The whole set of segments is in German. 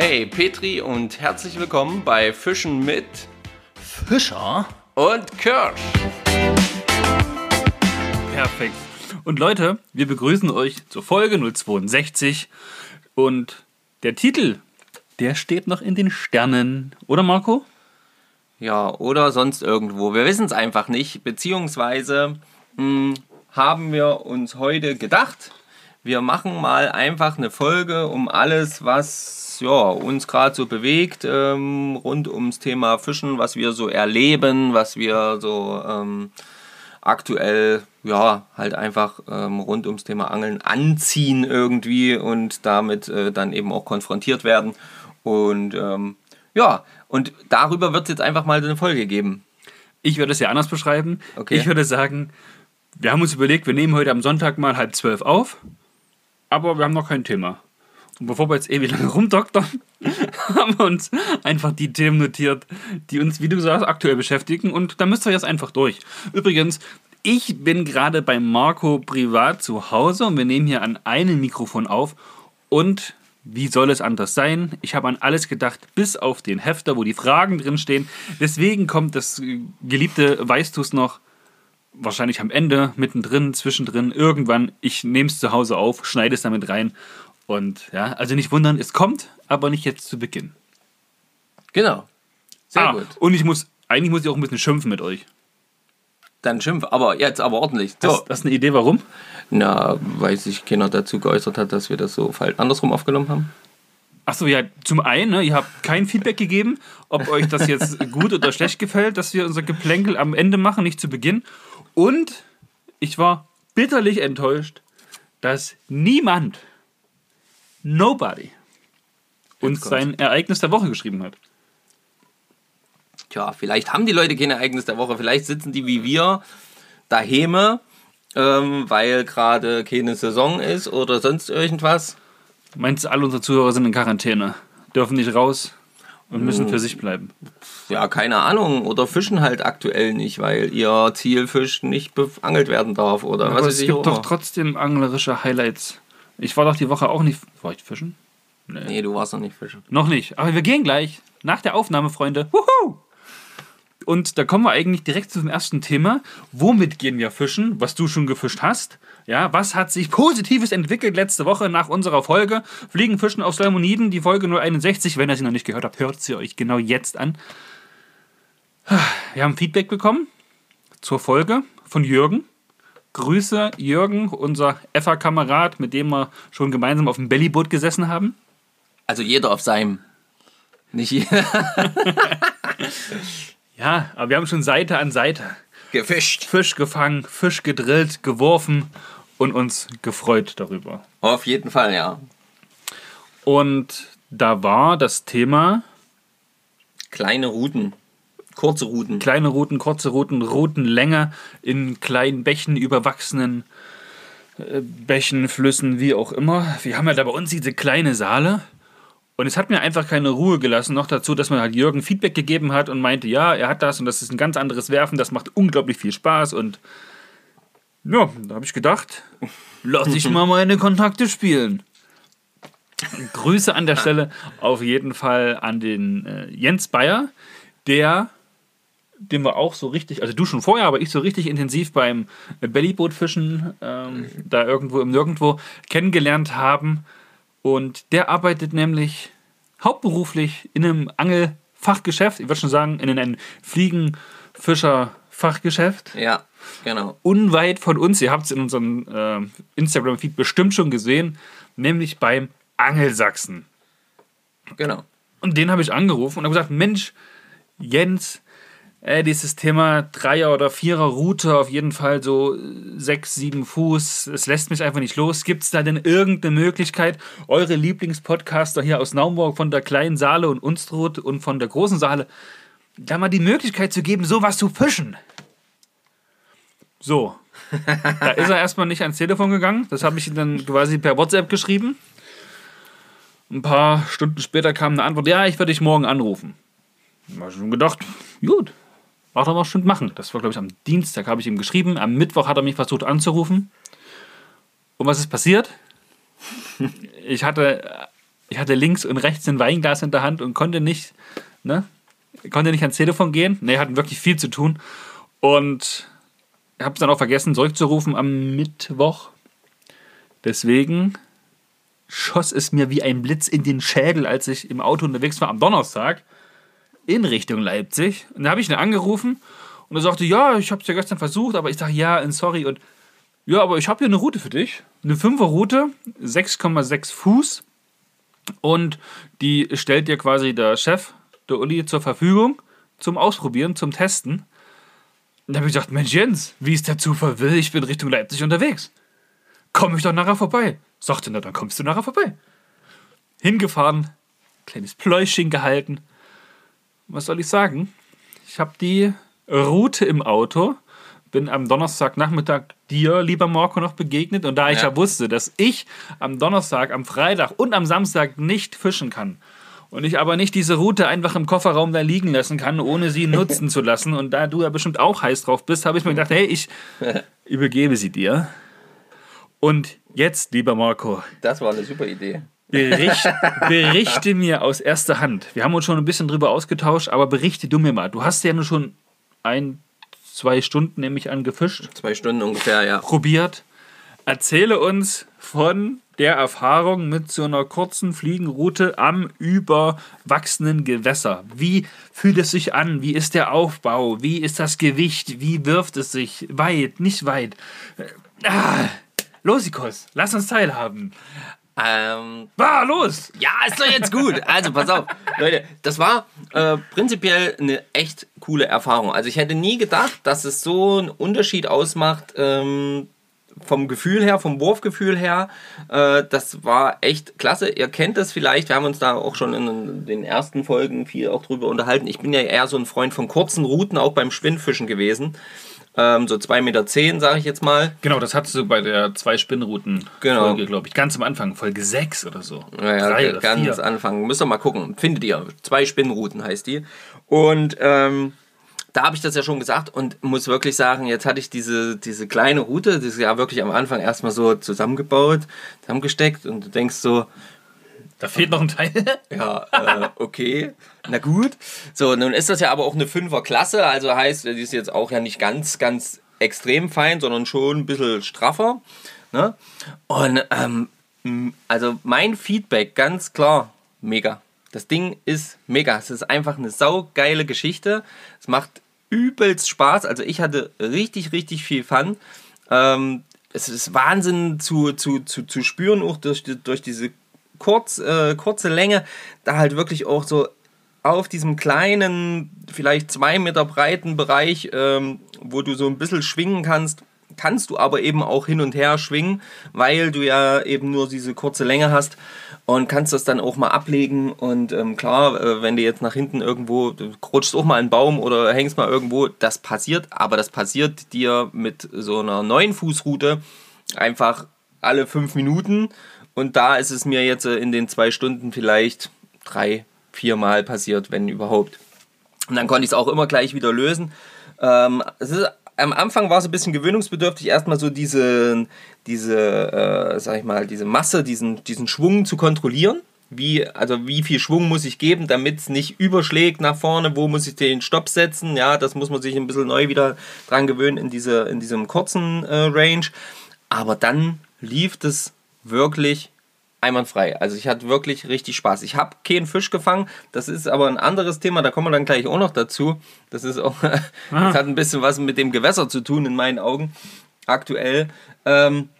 Hey Petri und herzlich willkommen bei Fischen mit Fischer? und Kirsch. Perfekt. Und Leute, wir begrüßen euch zur Folge 062 und der Titel, der steht noch in den Sternen, oder Marco? Ja, oder sonst irgendwo. Wir wissen es einfach nicht. Beziehungsweise mh, haben wir uns heute gedacht, wir machen mal einfach eine Folge um alles, was ja, uns gerade so bewegt, ähm, rund ums Thema Fischen, was wir so erleben, was wir so ähm, aktuell, ja, halt einfach ähm, rund ums Thema Angeln anziehen irgendwie und damit äh, dann eben auch konfrontiert werden. Und ähm, ja, und darüber wird es jetzt einfach mal eine Folge geben. Ich würde es ja anders beschreiben. Okay. Ich würde sagen, wir haben uns überlegt, wir nehmen heute am Sonntag mal halb zwölf auf, aber wir haben noch kein Thema. Und bevor wir jetzt ewig lange rumdoktern, haben wir uns einfach die Themen notiert, die uns, wie du sagst, aktuell beschäftigen. Und da müsst ihr jetzt einfach durch. Übrigens, ich bin gerade bei Marco privat zu Hause und wir nehmen hier an einem Mikrofon auf. Und wie soll es anders sein? Ich habe an alles gedacht, bis auf den Hefter, wo die Fragen drin stehen. Deswegen kommt das geliebte Weißt du's noch wahrscheinlich am Ende, mittendrin, zwischendrin, irgendwann. Ich nehme es zu Hause auf, schneide es damit rein. Und ja, also nicht wundern, es kommt, aber nicht jetzt zu Beginn. Genau. Sehr ah, gut. Und ich muss, eigentlich muss ich auch ein bisschen schimpfen mit euch. Dann schimpf, aber jetzt aber ordentlich. Das, So. das ist eine Idee, warum? Na, weil sich keiner dazu geäußert hat, dass wir das so falsch andersrum aufgenommen haben. Achso, ja, zum einen, ne, ihr habt kein Feedback gegeben, ob euch das jetzt gut oder schlecht gefällt, dass wir unser Geplänkel am Ende machen, nicht zu Beginn. Und ich war bitterlich enttäuscht, dass niemand, nobody, uns sein Ereignis der Woche geschrieben hat. Tja, vielleicht haben die Leute kein Ereignis der Woche. Vielleicht sitzen die wie wir daheim, ähm, weil gerade keine Saison ist oder sonst irgendwas. Meinst du, alle unsere Zuhörer sind in Quarantäne, dürfen nicht raus und müssen für sich bleiben? Ja, keine Ahnung. Oder fischen halt aktuell nicht, weil ihr Zielfisch nicht beangelt werden darf. Oder was Aber weiß es gibt doch trotzdem anglerische Highlights. Ich war doch die Woche auch nicht. War ich fischen? Nee, du warst noch nicht fischen. Noch nicht. Aber wir gehen gleich. Nach der Aufnahme, Freunde. Wuhu! Und da kommen wir eigentlich direkt zum ersten Thema. Womit gehen wir fischen? Was du schon gefischt hast. Ja, was hat sich Positives entwickelt letzte Woche nach unserer Folge? Fliegen, Fischen auf Salmoniden, die Folge 061. Wenn ihr sie noch nicht gehört habt, hört sie euch genau jetzt an. Wir haben Feedback bekommen zur Folge von Jürgen. Grüße, Jürgen, unser EFA-Kamerad, mit dem wir schon gemeinsam auf dem Bellyboot gesessen haben. Also jeder auf seinem. Nicht jeder. Ja, aber wir haben schon Seite an Seite Gefischt. Fisch gefangen, Fisch gedrillt, geworfen und uns gefreut darüber. Auf jeden Fall, ja. Und da war das Thema Kleine Routen. Kurze Routen. kleine Routen, kurze Routen, Routenlänge in kleinen Bächen, überwachsenen äh, Bächen, Flüssen, wie auch immer. Wir haben ja da bei uns diese kleine Saale. Und es hat mir einfach keine Ruhe gelassen. Noch dazu, dass man halt Jürgen Feedback gegeben hat und meinte, ja, er hat das und das ist ein ganz anderes Werfen, das macht unglaublich viel Spaß. Und ja, da habe ich gedacht, lass ich mal meine Kontakte spielen. Grüße an der Stelle auf jeden Fall an den äh, Jens Bayer, der, den wir auch so richtig, also du schon vorher, aber ich so richtig intensiv beim Bellybootfischen ähm, da irgendwo im Nirgendwo kennengelernt haben. Und der arbeitet nämlich hauptberuflich in einem Angelfachgeschäft, ich würde schon sagen, in einem Fliegenfischer-Fachgeschäft Ja, genau. unweit von uns, ihr habt es in unserem äh, Instagram-Feed bestimmt schon gesehen, nämlich beim Angelsachsen. Genau. Und den habe ich angerufen und habe gesagt, Mensch, Jens, äh, dieses Thema Dreier- oder Vierer-Route, auf jeden Fall so äh, sechs, sieben Fuß, es lässt mich einfach nicht los. Gibt es da denn irgendeine Möglichkeit, eure Lieblingspodcaster hier aus Naumburg von der kleinen Saale und Unstrut und von der großen Saale, da mal die Möglichkeit zu geben, sowas zu fischen? So. Da ist er erstmal nicht ans Telefon gegangen. Das habe ich ihm dann quasi per WhatsApp geschrieben. Ein paar Stunden später kam eine Antwort: Ja, ich werde dich morgen anrufen. Da habe ich schon gedacht: Gut, mag er mal bestimmt machen. Das war, glaube ich, am Dienstag habe ich ihm geschrieben. Am Mittwoch hat er mich versucht anzurufen. Und was ist passiert? Ich hatte Ich hatte links und rechts ein Weinglas in der Hand und konnte nicht, ne? Konnte nicht ans Telefon gehen. Ne, hatten wirklich viel zu tun. Und habe es dann auch vergessen, zurückzurufen am Mittwoch. Deswegen schoss es mir wie ein Blitz in den Schädel, als ich im Auto unterwegs war am Donnerstag in Richtung Leipzig. Und da habe ich ihn angerufen und er sagte, ja, ich habe es ja gestern versucht, aber ich sage, ja, sorry. Und ja, aber ich habe hier eine Route für dich. Eine 5er Route, 6,6 Fuß. Und die stellt dir quasi der Chef, der Uli, zur Verfügung zum Ausprobieren, zum Testen. Und da habe ich gedacht, Mensch Jens, wie es der Zufall will, ich bin Richtung Leipzig unterwegs. Komm ich doch nachher vorbei. Sagte, na dann kommst du nachher vorbei. Hingefahren, kleines Pläuschchen gehalten. Was soll ich sagen? Ich habe die Route im Auto, bin am Donnerstagnachmittag dir, lieber Marco, noch begegnet. Und da ich ja. ja wusste, dass ich am Donnerstag, am Freitag und am Samstag nicht fischen kann, und ich aber nicht diese Route einfach im Kofferraum da liegen lassen kann, ohne sie nutzen zu lassen. Und da du ja bestimmt auch heiß drauf bist, habe ich mir gedacht, hey, ich übergebe sie dir. Und jetzt, lieber Marco. Das war eine super Idee. Bericht, berichte mir aus erster Hand. Wir haben uns schon ein bisschen drüber ausgetauscht, aber berichte du mir mal. Du hast ja nur schon ein, zwei Stunden nämlich an gefischt. Zwei Stunden ungefähr, ja. Probiert. Erzähle uns von der Erfahrung mit so einer kurzen Fliegenroute am überwachsenen Gewässer. Wie fühlt es sich an? Wie ist der Aufbau? Wie ist das Gewicht? Wie wirft es sich? Weit, nicht weit? Ah, Losikos, lass uns teilhaben. Ähm, war los! Ja, ist doch jetzt gut. Also, pass auf. Leute, das war äh, prinzipiell eine echt coole Erfahrung. Also, ich hätte nie gedacht, dass es so einen Unterschied ausmacht, ähm, vom Gefühl her, vom Wurfgefühl her, äh, das war echt klasse. Ihr kennt das vielleicht, wir haben uns da auch schon in den ersten Folgen viel auch drüber unterhalten. Ich bin ja eher so ein Freund von kurzen Routen, auch beim Spinnfischen gewesen. Ähm, so 2,10 Meter, sage ich jetzt mal. Genau, das hattest du bei der zwei Spinnrouten genau. Folge, glaube ich. Ganz am Anfang, Folge 6 oder so. Ja, Drei oder ganz vier. Anfang. Müsst ihr mal gucken. Findet ihr. Zwei Spinnrouten heißt die. Und ähm, da habe ich das ja schon gesagt und muss wirklich sagen, jetzt hatte ich diese, diese kleine Route, das ist ja wirklich am Anfang erstmal so zusammengebaut, zusammengesteckt und du denkst so, da fehlt noch ein Teil. ja, äh, okay. Na gut. So, nun ist das ja aber auch eine Fünfer-Klasse, also heißt, die ist jetzt auch ja nicht ganz, ganz extrem fein, sondern schon ein bisschen straffer. Ne? Und ähm, also mein Feedback ganz klar, mega. Das Ding ist mega. Es ist einfach eine saugeile Geschichte. Es macht übelst Spaß. Also ich hatte richtig, richtig viel Fun. Ähm, es ist Wahnsinn zu, zu, zu, zu spüren, auch durch, durch diese kurz, äh, kurze Länge, da halt wirklich auch so auf diesem kleinen, vielleicht zwei Meter breiten Bereich, ähm, wo du so ein bisschen schwingen kannst, kannst du aber eben auch hin und her schwingen, weil du ja eben nur diese kurze Länge hast und kannst das dann auch mal ablegen. Und ähm, klar, äh, wenn du jetzt nach hinten irgendwo, du rutschst auch mal einen Baum oder hängst mal irgendwo, das passiert, aber das passiert dir mit so einer neuen Fußroute einfach alle fünf Minuten. Und da ist es mir jetzt äh, in den zwei Stunden vielleicht drei, vier Mal passiert, wenn überhaupt. Und dann konnte ich es auch immer gleich wieder lösen. Ähm, es ist am Anfang war es ein bisschen gewöhnungsbedürftig, erstmal so diese, diese äh, sag ich mal, diese Masse, diesen, diesen Schwung zu kontrollieren. Wie, also wie viel Schwung muss ich geben, damit es nicht überschlägt nach vorne, wo muss ich den Stopp setzen, ja, das muss man sich ein bisschen neu wieder dran gewöhnen in, diese, in diesem kurzen äh, Range. Aber dann lief es wirklich einwandfrei. Also ich hatte wirklich richtig Spaß. Ich habe keinen Fisch gefangen. Das ist aber ein anderes Thema. Da kommen wir dann gleich auch noch dazu. Das ist auch, das hat ein bisschen was mit dem Gewässer zu tun in meinen Augen aktuell. Ähm,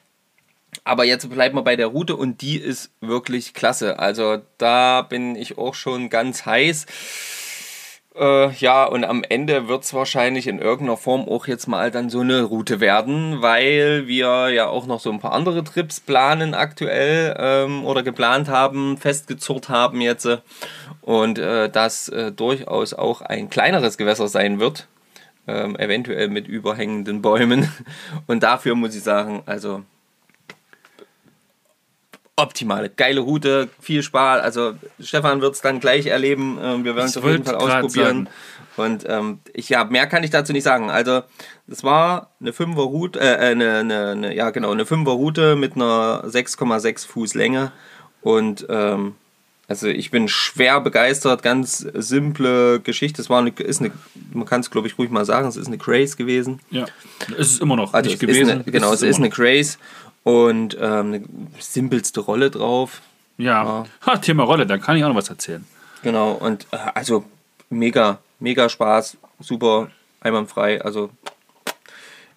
aber jetzt bleiben wir bei der Route und die ist wirklich klasse. Also da bin ich auch schon ganz heiß. Äh, ja, und am Ende wird es wahrscheinlich in irgendeiner Form auch jetzt mal dann so eine Route werden, weil wir ja auch noch so ein paar andere Trips planen aktuell ähm, oder geplant haben, festgezurrt haben jetzt. Und äh, das äh, durchaus auch ein kleineres Gewässer sein wird, ähm, eventuell mit überhängenden Bäumen. Und dafür muss ich sagen, also optimale, geile Route, viel Spaß. Also Stefan wird es dann gleich erleben. Ähm, wir werden es auf jeden Fall ausprobieren. Und ähm, ich ja, mehr kann ich dazu nicht sagen. Also es war eine Fünfer Route, äh, äh, eine, eine, eine, ja genau, eine Fünfer Route mit einer 6,6 Fuß Länge und ähm, Also ich bin schwer begeistert, ganz simple Geschichte. Es war eine, ist eine, man kann es glaube ich ruhig mal sagen, es ist eine Craze gewesen. Ja, es ist immer noch Also nicht es gewesen. Ist eine, genau, es ist eine Craze und ähm, eine simpelste Rolle drauf. Ja. Ja. Thema Rolle, da kann ich auch noch was erzählen. Genau, und äh, also mega, mega Spaß, super, einwandfrei. Also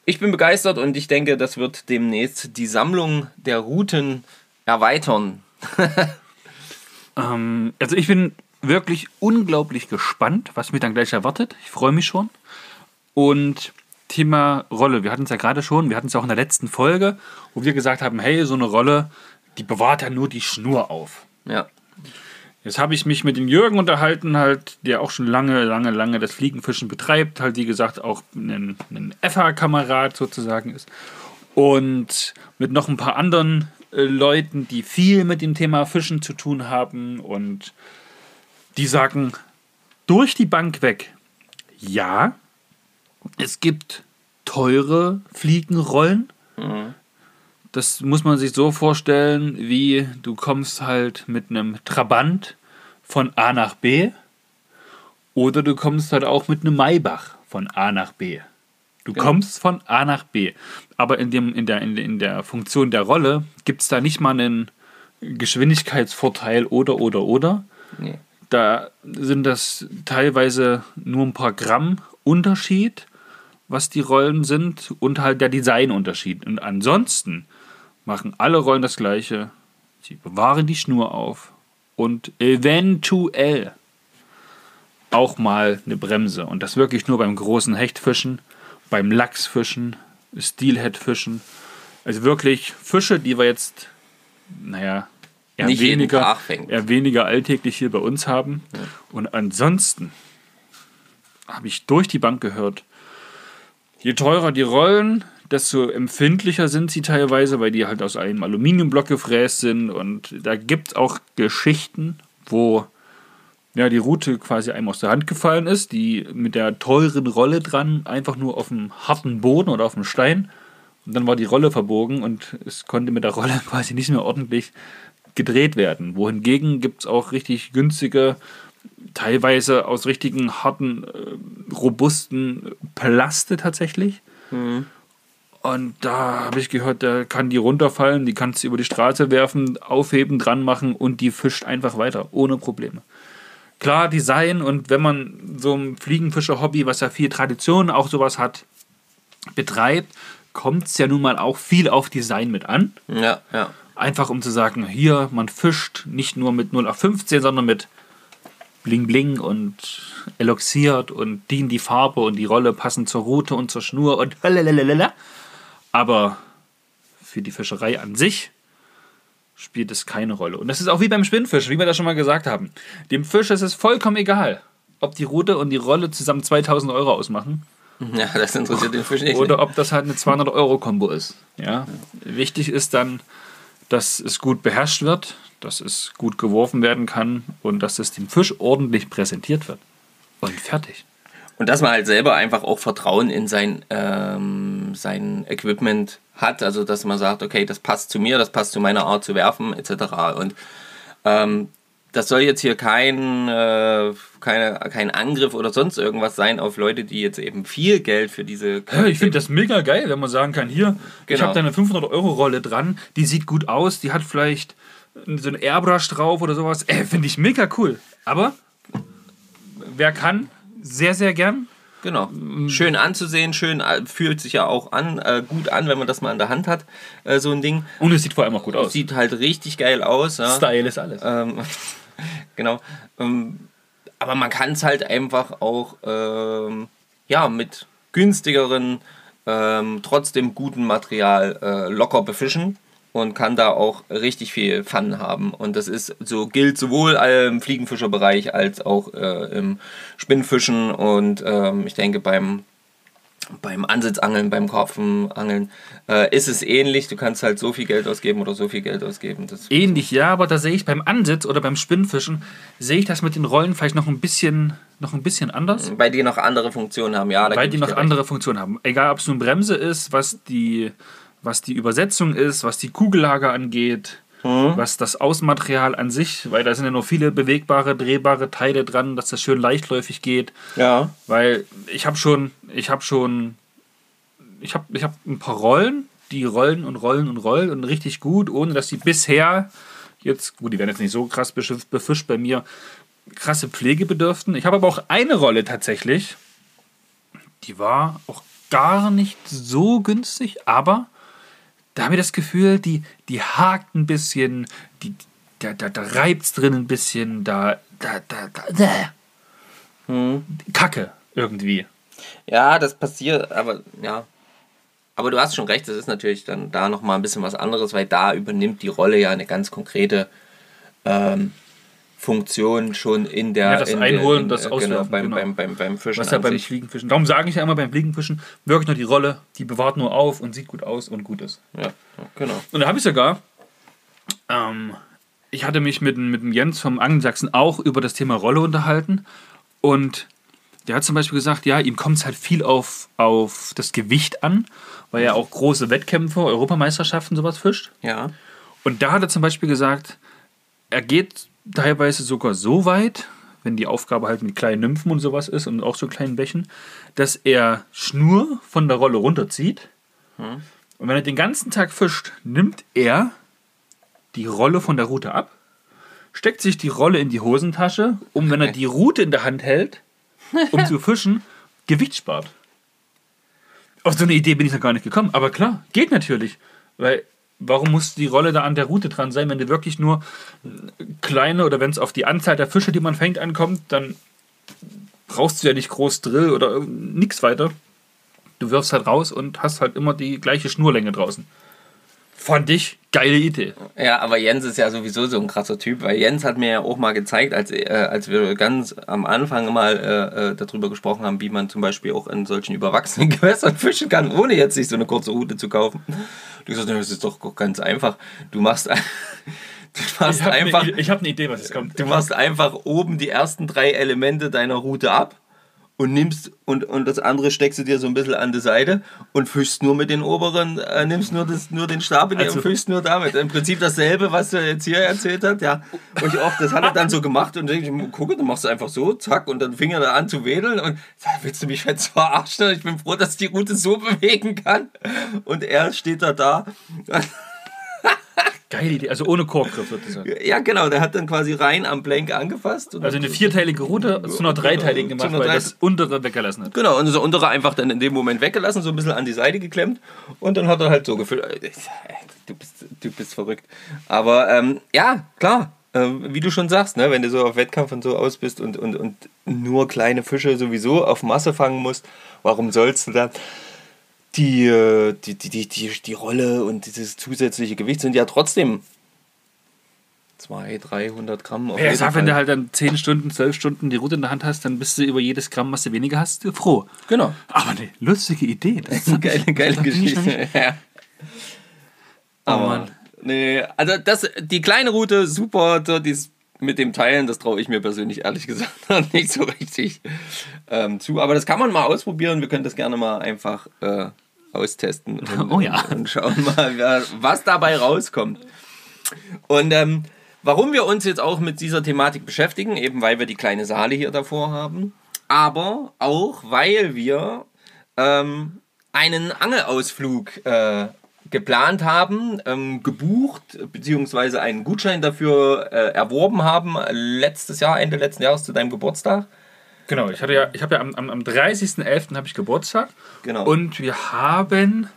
ich bin begeistert und ich denke, das wird demnächst die Sammlung der Routen erweitern. Ähm, also ich bin wirklich unglaublich gespannt, was mich dann gleich erwartet. Ich freue mich schon. Und Thema Rolle, wir hatten es ja gerade schon, wir hatten es auch in der letzten Folge, wo wir gesagt haben, hey, so eine Rolle, die bewahrt ja nur die Schnur auf. Ja, Jetzt habe ich mich mit dem Jürgen unterhalten, halt, der auch schon lange, lange, lange das Fliegenfischen betreibt, halt wie gesagt auch ein, ein FH-Kamerad sozusagen ist. Und mit noch ein paar anderen äh, Leuten, die viel mit dem Thema Fischen zu tun haben und die sagen durch die Bank weg, ja, es gibt teure Fliegenrollen. Das muss man sich so vorstellen, wie du kommst halt mit einem Trabant von A nach B oder du kommst halt auch mit einem Maybach von A nach B. Du kommst von A nach B. Aber in, dem, in, der, in, der- in der Funktion der Rolle gibt es da nicht mal einen Geschwindigkeitsvorteil oder, oder, oder. nee. Da sind das teilweise nur ein paar Gramm Unterschied, was die Rollen sind, und halt der Designunterschied. Und ansonsten machen alle Rollen das gleiche. Sie bewahren die Schnur auf und eventuell auch mal eine Bremse. Und das wirklich nur beim großen Hechtfischen, beim Lachsfischen, Steelheadfischen. Also wirklich Fische, die wir jetzt, naja, eher Nicht weniger, eher weniger alltäglich hier bei uns haben. Und ansonsten habe ich durch die Bank gehört, je teurer die Rollen, desto empfindlicher sind sie teilweise, weil die halt aus einem Aluminiumblock gefräst sind. Und da gibt es auch Geschichten, wo ja, die Route quasi einem aus der Hand gefallen ist, die mit der teuren Rolle dran, einfach nur auf dem harten Boden oder auf dem Stein. Und dann war die Rolle verbogen und es konnte mit der Rolle quasi nicht mehr ordentlich gedreht werden. Wohingegen gibt es auch richtig günstige, teilweise aus richtigen harten, äh, robusten Plaste tatsächlich. Und da habe ich gehört, da kann die runterfallen, die kannst du über die Straße werfen, aufheben, dran machen und die fischt einfach weiter, ohne Probleme. Klar, Design und wenn man so ein Fliegenfischer-Hobby, was ja viel Tradition auch sowas hat, betreibt, kommt es ja nun mal auch viel auf Design mit an. Ja, ja. Einfach um zu sagen, hier, man fischt nicht nur mit 0 auf 15, sondern mit Bling Bling und eloxiert und die in die Farbe und die Rolle passen zur Route und zur Schnur und lalalala. Aber für die Fischerei an sich spielt es keine Rolle. Und das ist auch wie beim Spinnfisch, wie wir das schon mal gesagt haben. Dem Fisch ist es vollkommen egal, ob die Route und die Rolle zusammen 2000 Euro ausmachen Ja, das interessiert den Fisch nicht. oder ob das halt eine 200-Euro-Kombo ist. Ja? Wichtig ist dann, dass es gut beherrscht wird, dass es gut geworfen werden kann und dass es dem Fisch ordentlich präsentiert wird. Und fertig. Und dass man halt selber einfach auch Vertrauen in sein, ähm, sein Equipment hat. Also, dass man sagt, okay, das passt zu mir, das passt zu meiner Art zu werfen, etc. Und ähm, das soll jetzt hier kein, äh, keine, kein Angriff oder sonst irgendwas sein auf Leute, die jetzt eben viel Geld für diese. Ja, ich finde das mega geil, wenn man sagen kann, hier, ich Genau. habe da eine 500-Euro-Rolle dran, die sieht gut aus, die hat vielleicht so ein Airbrush drauf oder sowas. Äh, finde ich mega cool. Aber wer kann, sehr, sehr gern. Genau. Schön anzusehen, schön äh, fühlt sich ja auch an, äh, gut an, wenn man das mal in der Hand hat, äh, so ein Ding. Und es sieht vor allem auch gut aus. Sieht halt richtig geil aus. Ja. Style ist alles. Ähm, genau. Ähm, aber man kann es halt einfach auch ähm, ja, mit günstigeren, ähm, trotzdem guten Material äh, locker befischen und kann da auch richtig viel Fun haben. Und das ist so gilt sowohl im Fliegenfischerbereich als auch äh, im Spinnfischen und ähm, ich denke beim beim Ansitzangeln, beim Karpfenangeln äh, ist es ähnlich. Du kannst halt so viel Geld ausgeben oder so viel Geld ausgeben. Das Ähnlich, ja, aber da sehe ich beim Ansitz oder beim Spinnfischen, sehe ich das mit den Rollen vielleicht noch ein bisschen, noch ein bisschen anders. Bei die noch andere Funktionen haben, ja. Weil die noch andere Funktionen haben. Egal, ob es nun Bremse ist, was die, was die Übersetzung ist, was die Kugellage angeht, was das Außenmaterial an sich, weil da sind ja noch viele bewegbare, drehbare Teile dran, dass das schön leichtläufig geht. Ja. Weil ich habe schon, ich habe schon, ich habe ich hab ein paar Rollen, die rollen und rollen und rollen und richtig gut, ohne dass sie bisher jetzt, gut, die werden jetzt nicht so krass besch- befischt bei mir, krasse Pflege bedürften. Ich habe aber auch eine Rolle tatsächlich, die war auch gar nicht so günstig, aber da habe ich das Gefühl, die, die hakt ein bisschen, die, da, da, da reibt es drin ein bisschen, da, da, da, da, da. Kacke irgendwie. Ja, das passiert, aber ja. Aber du hast schon recht, das ist natürlich dann da nochmal ein bisschen was anderes, weil da übernimmt die Rolle ja eine ganz konkrete ähm, Funktion schon in der. Ja, das in Einholen, der, das in, äh, genau, Auswerfen, beim, genau. beim, beim, beim Fischen. Was ja beim sich. Fliegenfischen. Darum sage ich ja immer beim Fliegenfischen, wirklich nur die Rolle, die bewahrt nur auf und sieht gut aus und gut ist. Ja, ja, genau. Und da habe ich sogar, ähm, ich hatte mich mit, mit dem Jens vom Angelsachsen auch über das Thema Rolle unterhalten. Und der hat zum Beispiel gesagt, ja, ihm kommt es halt viel auf, auf das Gewicht an, weil er auch große Wettkämpfe, Europameisterschaften sowas fischt. Ja. Und da hat er zum Beispiel gesagt, er geht teilweise sogar so weit, wenn die Aufgabe halt mit kleinen Nymphen und sowas ist und auch so kleinen Bächen, dass er Schnur von der Rolle runterzieht. Und wenn er den ganzen Tag fischt, nimmt er die Rolle von der Route ab, steckt sich die Rolle in die Hosentasche, um, wenn er die Route in der Hand hält, um zu fischen, Gewicht spart. Auf so eine Idee bin ich noch gar nicht gekommen. Aber klar, geht natürlich. Weil, warum muss die Rolle da an der Route dran sein, wenn du wirklich nur kleine oder wenn es auf die Anzahl der Fische, die man fängt, ankommt, dann brauchst du ja nicht groß Drill oder nichts weiter. Du wirfst halt raus und hast halt immer die gleiche Schnurlänge draußen. Fand ich geile Idee. Ja, aber Jens ist ja sowieso so ein krasser Typ, weil Jens hat mir ja auch mal gezeigt, als, äh, als wir ganz am Anfang mal äh, äh, darüber gesprochen haben, wie man zum Beispiel auch in solchen überwachsenen Gewässern fischen kann, ohne jetzt sich so eine kurze Route zu kaufen. Du sagst, das ist doch ganz einfach. Du machst, du machst Ich habe einfach, eine, ich hab eine Idee, was jetzt kommt. du machst einfach oben die ersten drei Elemente deiner Route ab und nimmst und, und das andere steckst du dir so ein bisschen an die Seite und fischst nur mit den oberen, äh, nimmst nur, das, nur den Stab in dir Also- und fischst nur damit. Im Prinzip dasselbe, was er jetzt hier erzählt hat, ja. Und ich oft, das hat er dann so gemacht und denke ich, gucke, du machst einfach so, zack, und dann fing er da an zu wedeln und willst du mich jetzt verarschen? Ich bin froh, dass ich die Route so bewegen kann. Und er steht da da. Geile Idee. Also ohne Korkgriff sozusagen. Ja, genau, der hat dann quasi rein am Blank angefasst. Also eine vierteilige Route zu einer dreiteiligen Zu gemacht, einer weil drei- das untere weggelassen hat. Genau, und das untere einfach dann in dem Moment weggelassen, so ein bisschen an die Seite geklemmt und dann hat er halt so gefüllt. Du bist, du bist verrückt. Aber ähm, ja, klar, ähm, wie du schon sagst, ne, wenn du so auf Wettkampf und so aus bist und, und, und nur kleine Fische sowieso auf Masse fangen musst, warum sollst du da die, die, die, die, die, Rolle und dieses zusätzliche Gewicht sind ja trotzdem 200, 300 Gramm auf Ja, jeden sag, wenn Fall. du halt dann 10 Stunden, 12 Stunden die Route in der Hand hast, dann bist du über jedes Gramm, was du weniger hast, froh. Genau. Aber eine lustige Idee. Das ist geile, geile noch Geschichte. Ja. Aber, Mann. nee, also das, die kleine Route, super, so dies mit dem Teilen, das traue ich mir persönlich ehrlich gesagt noch nicht so richtig ähm, zu. Aber das kann man mal ausprobieren. Wir können das gerne mal einfach äh, austesten und, Oh ja. und schauen mal, was dabei rauskommt. Und ähm, warum wir uns jetzt auch mit dieser Thematik beschäftigen, eben weil wir die kleine Saale hier davor haben, aber auch weil wir ähm, einen Angelausflug äh, geplant haben, ähm, gebucht, beziehungsweise einen Gutschein dafür äh, erworben haben, äh, letztes Jahr, Ende letzten Jahres zu deinem Geburtstag. Genau, ich hatte ja, ich habe ja am, am, am 30.11. habe ich Geburtstag. Genau. Und wir haben,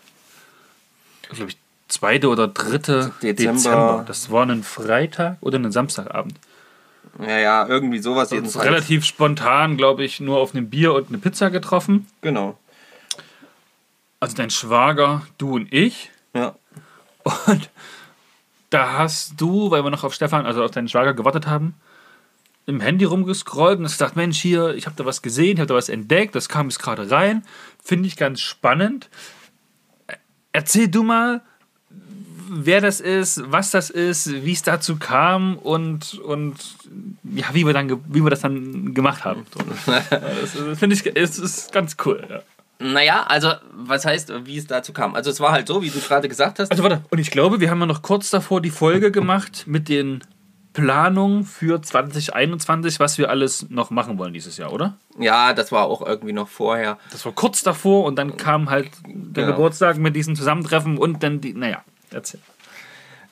glaube ich, zweite oder dritte Dezember. Dezember. Das war ein Freitag oder ein Samstagabend. ja, ja, irgendwie sowas Das ist jedenfalls. relativ spontan, glaube ich, nur auf einem Bier und eine Pizza getroffen. Genau. Also dein Schwager, du und ich. Ja. Und da hast du, weil wir noch auf Stefan, also auf deinen Schwager gewartet haben, im Handy rumgescrollt und hast gesagt, Mensch, hier, ich habe da was gesehen, ich habe da was entdeckt, das kam jetzt gerade rein, finde ich ganz spannend. Erzähl du mal, wer das ist, was das ist, wie es dazu kam und, und ja, wie wir, dann, wie wir das dann gemacht haben. Das, finde ich, es ist ganz cool. Ja. Naja, also, was heißt, wie es dazu kam? Also, es war halt so, wie du gerade gesagt hast. Also warte, und ich glaube, wir haben ja noch kurz davor die Folge gemacht mit den Planungen für 2021, was wir alles noch machen wollen dieses Jahr, oder? Ja, das war auch irgendwie noch vorher. Das war kurz davor und dann kam halt der Genau. Geburtstag mit diesem Zusammentreffen und dann die, naja, erzähl.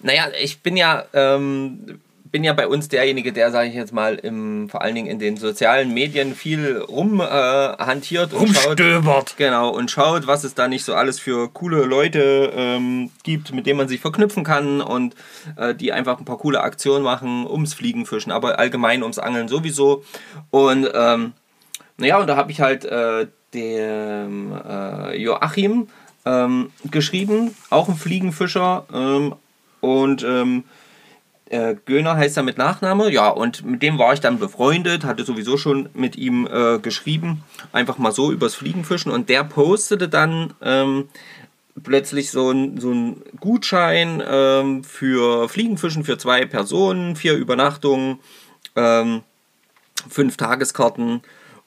Naja, ich bin ja, ähm, bin ja bei uns derjenige, der, sage ich jetzt mal, im, vor allen Dingen in den sozialen Medien viel rumhantiert äh, und schaut. Rumstöbert. Genau, und schaut, was es da nicht so alles für coole Leute ähm, gibt, mit denen man sich verknüpfen kann und äh, die einfach ein paar coole Aktionen machen, ums Fliegenfischen, aber allgemein ums Angeln sowieso. Und ähm, naja, und da habe ich halt äh, dem äh, Joachim ähm, geschrieben, auch ein Fliegenfischer. Ähm, und ähm, äh, Göhner heißt er mit Nachname, ja, und mit dem war ich dann befreundet, hatte sowieso schon mit ihm äh, geschrieben, einfach mal so übers Fliegenfischen und der postete dann ähm, plötzlich so ein, so ein Gutschein ähm, für Fliegenfischen für zwei Personen, vier Übernachtungen, ähm, fünf Tageskarten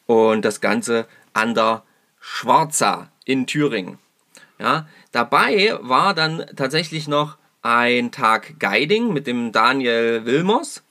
und das Ganze an der Schwarza in Thüringen. Ja, dabei war dann tatsächlich noch ein Tag Guiding mit dem Daniel Wilmers.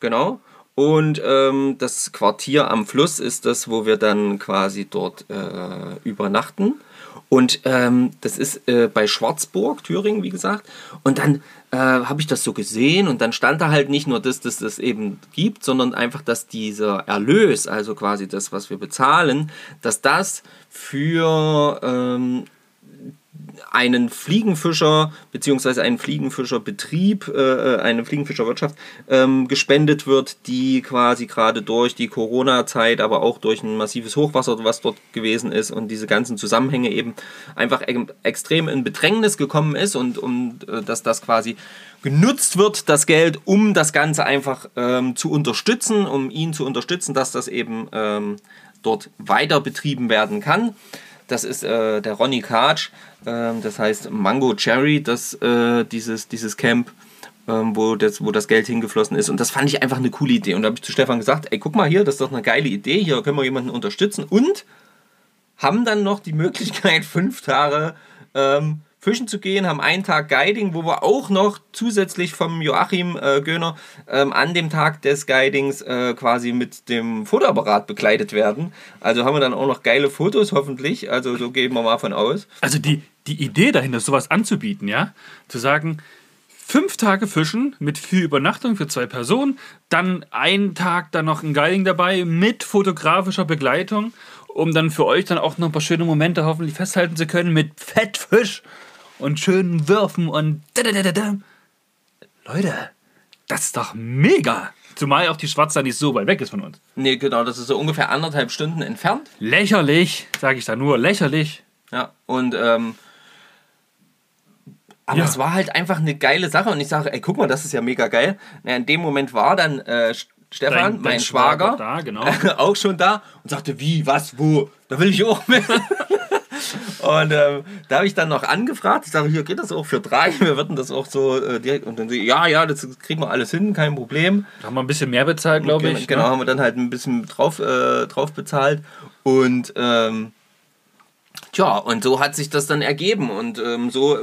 Genau. Und ähm, das Quartier am Fluss ist das, wo wir dann quasi dort äh, übernachten. Und ähm, das ist äh, bei Schwarzburg, Thüringen, wie gesagt. Und dann äh, habe ich das so gesehen und dann stand da halt nicht nur das, dass das eben gibt, sondern einfach, dass dieser Erlös, also quasi das, was wir bezahlen, dass das für ähm, einen Fliegenfischer bzw. einen Fliegenfischerbetrieb, äh, eine Fliegenfischerwirtschaft ähm, gespendet wird, die quasi gerade durch die Corona-Zeit, aber auch durch ein massives Hochwasser, was dort gewesen ist und diese ganzen Zusammenhänge eben einfach e extrem in Bedrängnis gekommen ist und um, äh, dass das quasi genutzt wird, das Geld, um das Ganze einfach ähm, zu unterstützen, um ihn zu unterstützen, dass das eben ähm, dort weiter betrieben werden kann. Das ist äh, der Ronny Karch, ähm, das heißt Mango Cherry, das, äh, dieses, dieses Camp, ähm, wo, das, wo das Geld hingeflossen ist. Und das fand ich einfach eine coole Idee. Und da habe ich zu Stefan gesagt, ey, guck mal hier, das ist doch eine geile Idee, hier können wir jemanden unterstützen. Und haben dann noch die Möglichkeit, fünf Tage ähm, fischen zu gehen, haben einen Tag Guiding, wo wir auch noch zusätzlich vom Joachim äh, Göhner ähm, an dem Tag des Guidings äh, quasi mit dem Fotoapparat begleitet werden. Also haben wir dann auch noch geile Fotos hoffentlich. Also so gehen wir mal von aus. Also die, die Idee dahinter, sowas anzubieten, ja, zu sagen, fünf Tage fischen mit viel Übernachtung für zwei Personen, dann einen Tag dann noch ein Guiding dabei mit fotografischer Begleitung, um dann für euch dann auch noch ein paar schöne Momente hoffentlich festhalten zu können mit Fettfisch und schönen Würfen und. Leute, das ist doch mega. Zumal auch die Schwarze nicht so weit weg ist von uns. Nee, genau, das ist so ungefähr anderthalb Stunden entfernt. Lächerlich, sage ich da nur, lächerlich. Ja, und ähm, aber Ja. es war halt einfach eine geile Sache und ich sage, ey, guck mal, das ist ja mega geil. Na, in dem Moment war dann äh, Stefan, Dein- mein dein Schwager, Schwager da, genau. auch schon da und sagte, wie, was, wo, da will ich auch mit. Und ähm, da habe ich dann noch angefragt. Ich sage, hier geht das auch für drei. Wir würden das auch so äh, direkt. Und dann so, ja, ja, das kriegen wir alles hin, kein Problem. Da haben wir ein bisschen mehr bezahlt, glaube ich. Genau, ne? haben wir dann halt ein bisschen drauf, äh, drauf bezahlt. Und ähm, tja, und so hat sich das dann ergeben. Und ähm, so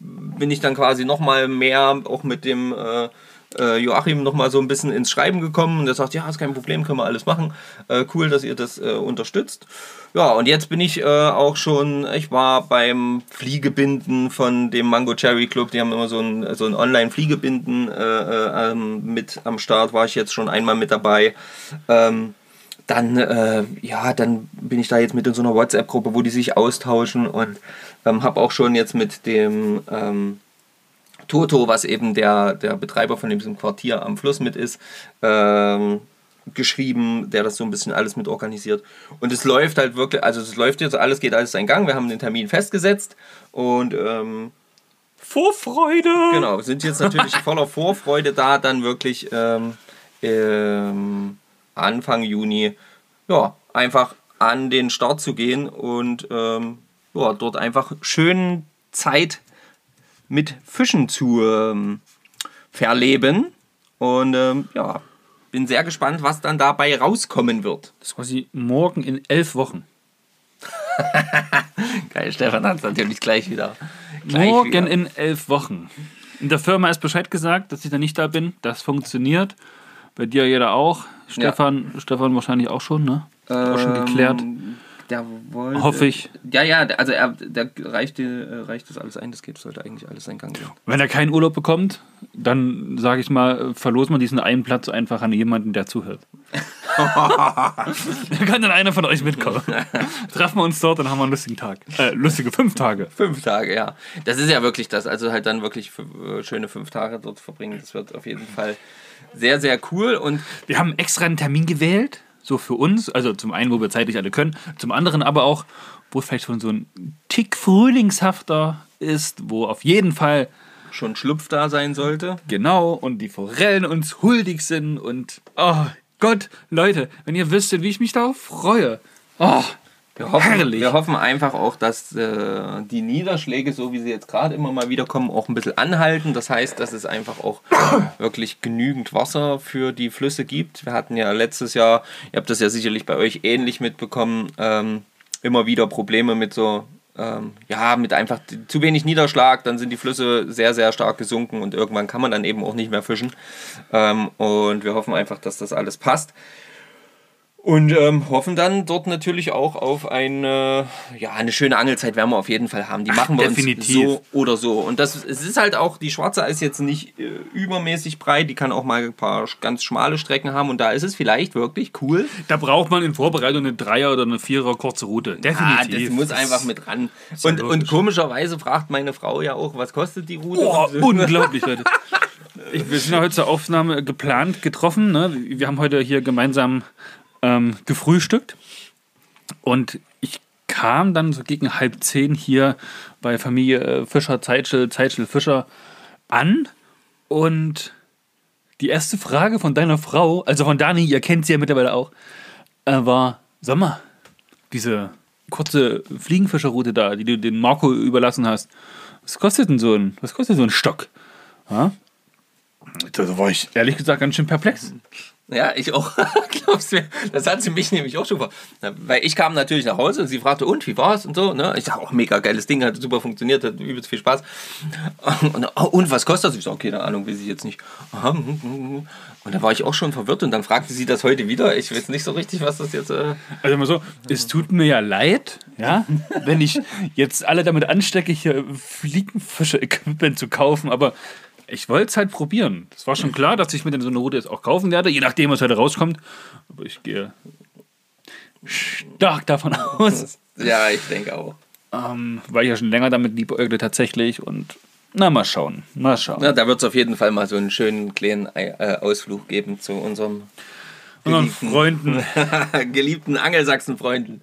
bin ich dann quasi nochmal mehr auch mit dem äh, äh, Joachim nochmal so ein bisschen ins Schreiben gekommen. Und er sagt, ja, ist kein Problem, können wir alles machen. Äh, cool, dass ihr das äh, unterstützt. Ja, und jetzt bin ich äh, auch schon, ich war beim Fliegebinden von dem Mango Cherry Club, die haben immer so ein, so ein Online-Fliegebinden äh, äh, ähm, mit am Start, war ich jetzt schon einmal mit dabei. Ähm, dann, äh, ja, dann bin ich da jetzt mit in so einer WhatsApp-Gruppe, wo die sich austauschen und ähm, habe auch schon jetzt mit dem ähm, Toto, was eben der, der Betreiber von diesem Quartier am Fluss mit ist, ähm, geschrieben, der das so ein bisschen alles mit organisiert. Und es läuft halt wirklich, also es läuft jetzt, alles geht alles seinen Gang. Wir haben den Termin festgesetzt und ähm, Vorfreude! genau, sind jetzt natürlich voller Vorfreude da, dann wirklich ähm, ähm, Anfang Juni ja, einfach an den Start zu gehen und ähm, ja, dort einfach schön Zeit mit Fischen zu ähm, verleben. Und ähm, ja, bin sehr gespannt, was dann dabei rauskommen wird. Das ist quasi morgen in elf Wochen. Geil, Stefan hat es natürlich gleich wieder. Gleich Morgen wieder. in elf Wochen. In der Firma ist Bescheid gesagt, dass ich da nicht da bin. Das funktioniert. Bei dir jeder auch. Stefan, Stefan wahrscheinlich auch schon, ne? auch schon geklärt. Der wollte, Hoffe ich. Ja, ja, also er, der reicht, äh, reicht das alles ein, das geht, sollte eigentlich alles seinen Gang gehen. Wenn er keinen Urlaub bekommt, dann sage ich mal, verlost man diesen einen Platz einfach an jemanden, der zuhört. da kann dann einer von euch mitkommen. Treffen wir uns dort, dann haben wir einen lustigen Tag. Äh, lustige fünf Tage. Fünf Tage, ja. Das ist ja wirklich das. Also halt dann wirklich äh, schöne fünf Tage dort verbringen. Das wird auf jeden Fall sehr, sehr cool. Und Wir haben extra einen Termin gewählt, so für uns. Also zum einen, wo wir zeitlich alle können, zum anderen aber auch, wo es vielleicht schon so ein Tick frühlingshafter ist, wo auf jeden Fall schon Schlupf da sein sollte. genau und die Forellen uns huldig sind und oh Gott, Leute, wenn ihr wüsstet, wie ich mich darauf freue. Oh, Wir hoffen, herrlich. wir hoffen einfach auch, dass äh, die Niederschläge, so wie sie jetzt gerade immer mal wieder kommen, auch ein bisschen anhalten. Das heißt, dass es einfach auch wirklich genügend Wasser für die Flüsse gibt. Wir hatten ja letztes Jahr, ihr habt das ja sicherlich bei euch ähnlich mitbekommen, ähm, immer wieder Probleme mit so, ähm, ja, mit einfach zu wenig Niederschlag. Dann sind die Flüsse sehr, sehr stark gesunken und irgendwann kann man dann eben auch nicht mehr fischen. Ähm, und wir hoffen einfach, dass das alles passt. Und ähm, hoffen dann dort natürlich auch auf eine, ja, eine schöne Angelzeit werden wir auf jeden Fall haben. Die machen wir definitiv. uns so oder so. Und das, es ist halt auch, die schwarze ist jetzt nicht äh, übermäßig breit, die kann auch mal ein paar ganz schmale Strecken haben und da ist es vielleicht wirklich cool. Da braucht man in Vorbereitung eine Dreier- oder eine Vierer kurze Route. Ah, Definitiv. das muss einfach mit ran. Und, und komischerweise fragt meine Frau ja auch, was kostet die Route? Oh, unglaublich, Leute. Ich, wir sind ja heute zur Aufnahme geplant, getroffen. Ne? Wir haben heute hier gemeinsam ähm, gefrühstückt. Und ich kam dann so gegen halb zehn hier bei Familie äh, Fischer, Zeitschel, Zeitschel, Fischer an. Und die erste Frage von deiner Frau, also von Dani, ihr kennt sie ja mittlerweile auch, äh, war: Sommer, diese kurze Fliegenfischerroute da, die du den Marco überlassen hast, was kostet denn so ein, was kostet so ein Stock? Ja? Da war ich ehrlich gesagt ganz schön perplex. Ja, ich auch. Glaubst mir? Das hat sie mich nämlich auch schon vor. Weil ich kam natürlich nach Hause und sie fragte, und wie war's und so. Ne? Ich sag, auch mega geiles Ding, hat super funktioniert, hat übelst viel Spaß. Und, oh, und was kostet das? Ich sag, keine Ahnung, weiß ich jetzt nicht. Hm, hm, hm. Und da war ich auch schon verwirrt und dann fragte sie das heute wieder. Ich weiß nicht so richtig, was das jetzt. Äh Also mal so, es tut mir ja leid, ja, wenn ich jetzt alle damit anstecke, hier Fliegenfische-Equipment zu kaufen, aber ich wollte es halt probieren. Es war schon klar, dass ich mir dann so eine Route jetzt auch kaufen werde, je nachdem, was heute rauskommt. Aber ich gehe stark davon aus, ja, ich denke auch. ähm, weil ich ja schon länger damit liebäugle tatsächlich und na, mal schauen, mal schauen. Ja, da wird es auf jeden Fall mal so einen schönen kleinen äh, Ausflug geben zu unserem Unseren Freunden, geliebten Angelsachsen-Freunden.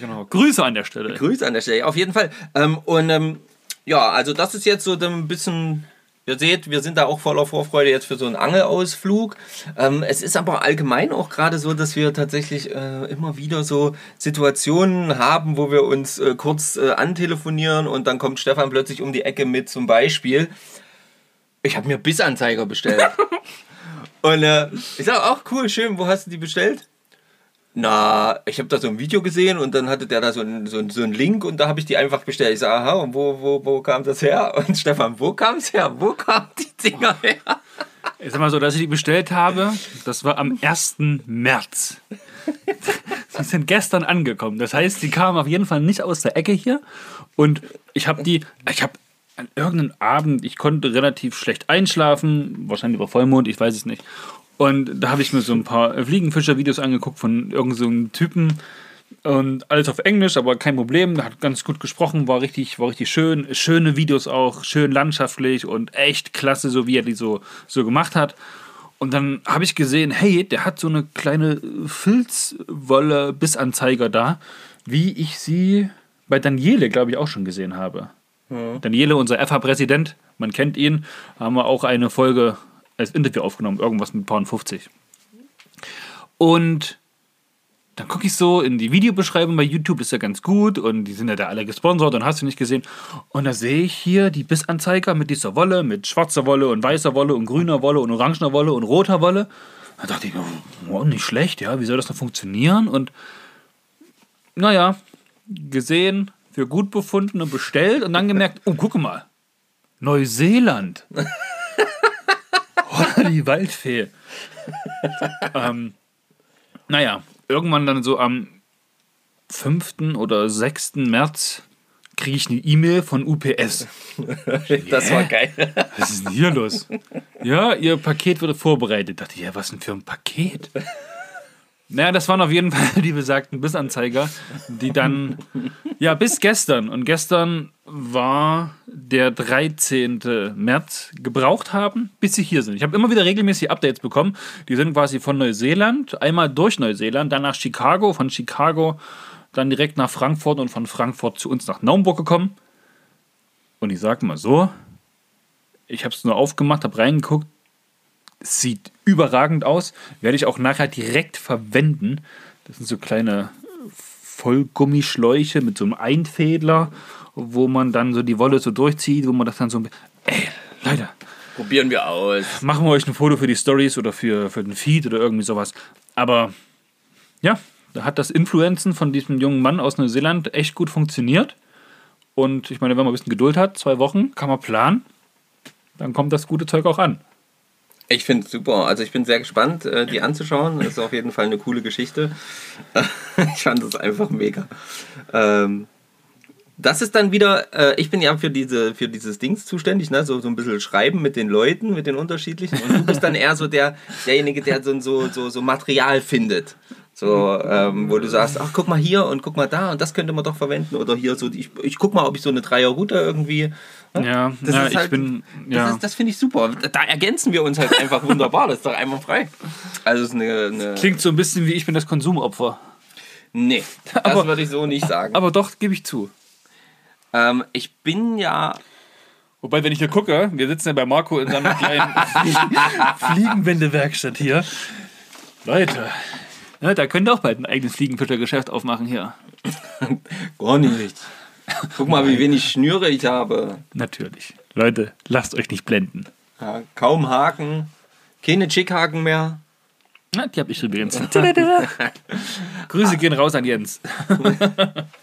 genau. Grüße an der Stelle. Grüße an der Stelle, auf jeden Fall. Ähm, und ähm, ja, also das ist jetzt so ein bisschen. Ihr seht, wir sind da auch voller Vorfreude jetzt für so einen Angelausflug. Ähm, es ist aber allgemein auch gerade so, dass wir tatsächlich äh, immer wieder so Situationen haben, wo wir uns äh, kurz äh, antelefonieren und dann kommt Stefan plötzlich um die Ecke mit zum Beispiel, ich habe mir Bissanzeiger bestellt. und äh, ich sage auch cool, schön, wo hast du die bestellt? Na, ich habe da so ein Video gesehen und dann hatte der da so einen so einen- so einen Link und da habe ich die einfach bestellt. Ich sage, aha, und wo, wo, wo kam das her? Und Stefan, wo kam es her? Wo kamen die Dinger her? Ich sag mal so, dass ich die bestellt habe, das war am 1. März. Sie sind gestern angekommen. Das heißt, sie kamen auf jeden Fall nicht aus der Ecke hier. Und ich habe die, ich habe an irgendeinem Abend, ich konnte relativ schlecht einschlafen, wahrscheinlich über Vollmond, ich weiß es nicht. Und da habe ich mir so ein paar Fliegenfischer-Videos angeguckt von irgendeinem so Typen. Und alles auf Englisch, aber kein Problem. Der hat ganz gut gesprochen, war richtig, war richtig schön. Schöne Videos auch, schön landschaftlich und echt klasse, so wie er die so, so gemacht hat. Und dann habe ich gesehen, hey, der hat so eine kleine Filzwolle-Bissanzeiger da, wie ich sie bei Daniele, glaube ich, auch schon gesehen habe. Daniele, unser FH-Präsident, man kennt ihn, haben wir auch eine Folge als Interview aufgenommen, irgendwas mit Paaren 50. Und dann gucke ich so in die Videobeschreibung bei YouTube, ist ja ganz gut und die sind ja da alle gesponsert und hast du nicht gesehen. Und da sehe ich hier die Bissanzeiger mit dieser Wolle, mit schwarzer Wolle und weißer Wolle und grüner Wolle und orangener Wolle und roter Wolle. Da dachte ich, oh, nicht schlecht, ja, wie soll das noch funktionieren? Und naja, gesehen, für gut befunden und bestellt und dann gemerkt, oh, guck mal, Neuseeland. die Waldfee. ähm, naja, irgendwann dann so am 5. oder 6. März kriege ich eine E-Mail von UPS. Das war geil. Was ist denn hier los? Ja, ihr Paket wurde vorbereitet. dachte ich, ja, was denn für ein Paket? Naja, das waren auf jeden Fall die besagten Bissanzeiger, die dann, ja, bis gestern, und gestern war der 13. März, gebraucht haben, bis sie hier sind. Ich habe immer wieder regelmäßig Updates bekommen. Die sind quasi von Neuseeland, einmal durch Neuseeland, dann nach Chicago, von Chicago dann direkt nach Frankfurt und von Frankfurt zu uns nach Naumburg gekommen. Und ich sage mal so, ich habe es nur aufgemacht, habe reingeguckt, sieht überragend aus. Werde ich auch nachher direkt verwenden. Das sind so kleine Vollgummischläuche mit so einem Einfädler, wo man dann so die Wolle so durchzieht, wo man das dann so. Ey, Leute. Probieren wir aus. Machen wir euch ein Foto für die Stories oder für, für den Feed oder irgendwie sowas. Aber ja, da hat das Influenzen von diesem jungen Mann aus Neuseeland echt gut funktioniert. Und ich meine, wenn man ein bisschen Geduld hat, zwei Wochen, kann man planen, dann kommt das gute Zeug auch an. Ich finde es super. Also ich bin sehr gespannt, äh, die anzuschauen. Ist auf jeden Fall eine coole Geschichte. ich fand es einfach mega. Ähm, das ist dann wieder, äh, ich bin ja für, diese, für dieses Dings zuständig, ne? so, so ein bisschen schreiben mit den Leuten, mit den unterschiedlichen. Und du bist dann eher so der, derjenige, der so, so, so Material findet. So, ähm, wo du sagst, ach, guck mal hier und guck mal da und das könnte man doch verwenden. Oder hier so, ich, ich guck mal, ob ich so eine Dreier-Route irgendwie. Ne? Ja, das ja ist halt, ich bin. Ja. Das, ist- das finde ich super. Da ergänzen wir uns halt einfach wunderbar. Das ist doch einmal frei. Also, es ist eine. eine Klingt so ein bisschen wie ich bin das Konsumopfer. nee, das Aber- würde ich so nicht sagen. Aber doch, gebe ich zu. ähm, ich bin ja. Wobei, wenn ich hier gucke, wir sitzen ja bei Marco in seiner kleinen Fliegenwände-Werkstatt hier. Leute, ne, da könnt ihr auch bald ein eigenes Fliegenfischergeschäft aufmachen hier. Gar nicht. Guck mal, wie wenig Schnüre ich habe. Natürlich. Leute, lasst euch nicht blenden. Ja, kaum Haken. Keine Chickhaken mehr. Na, die habe ich übrigens. Grüße gehen raus an Jens.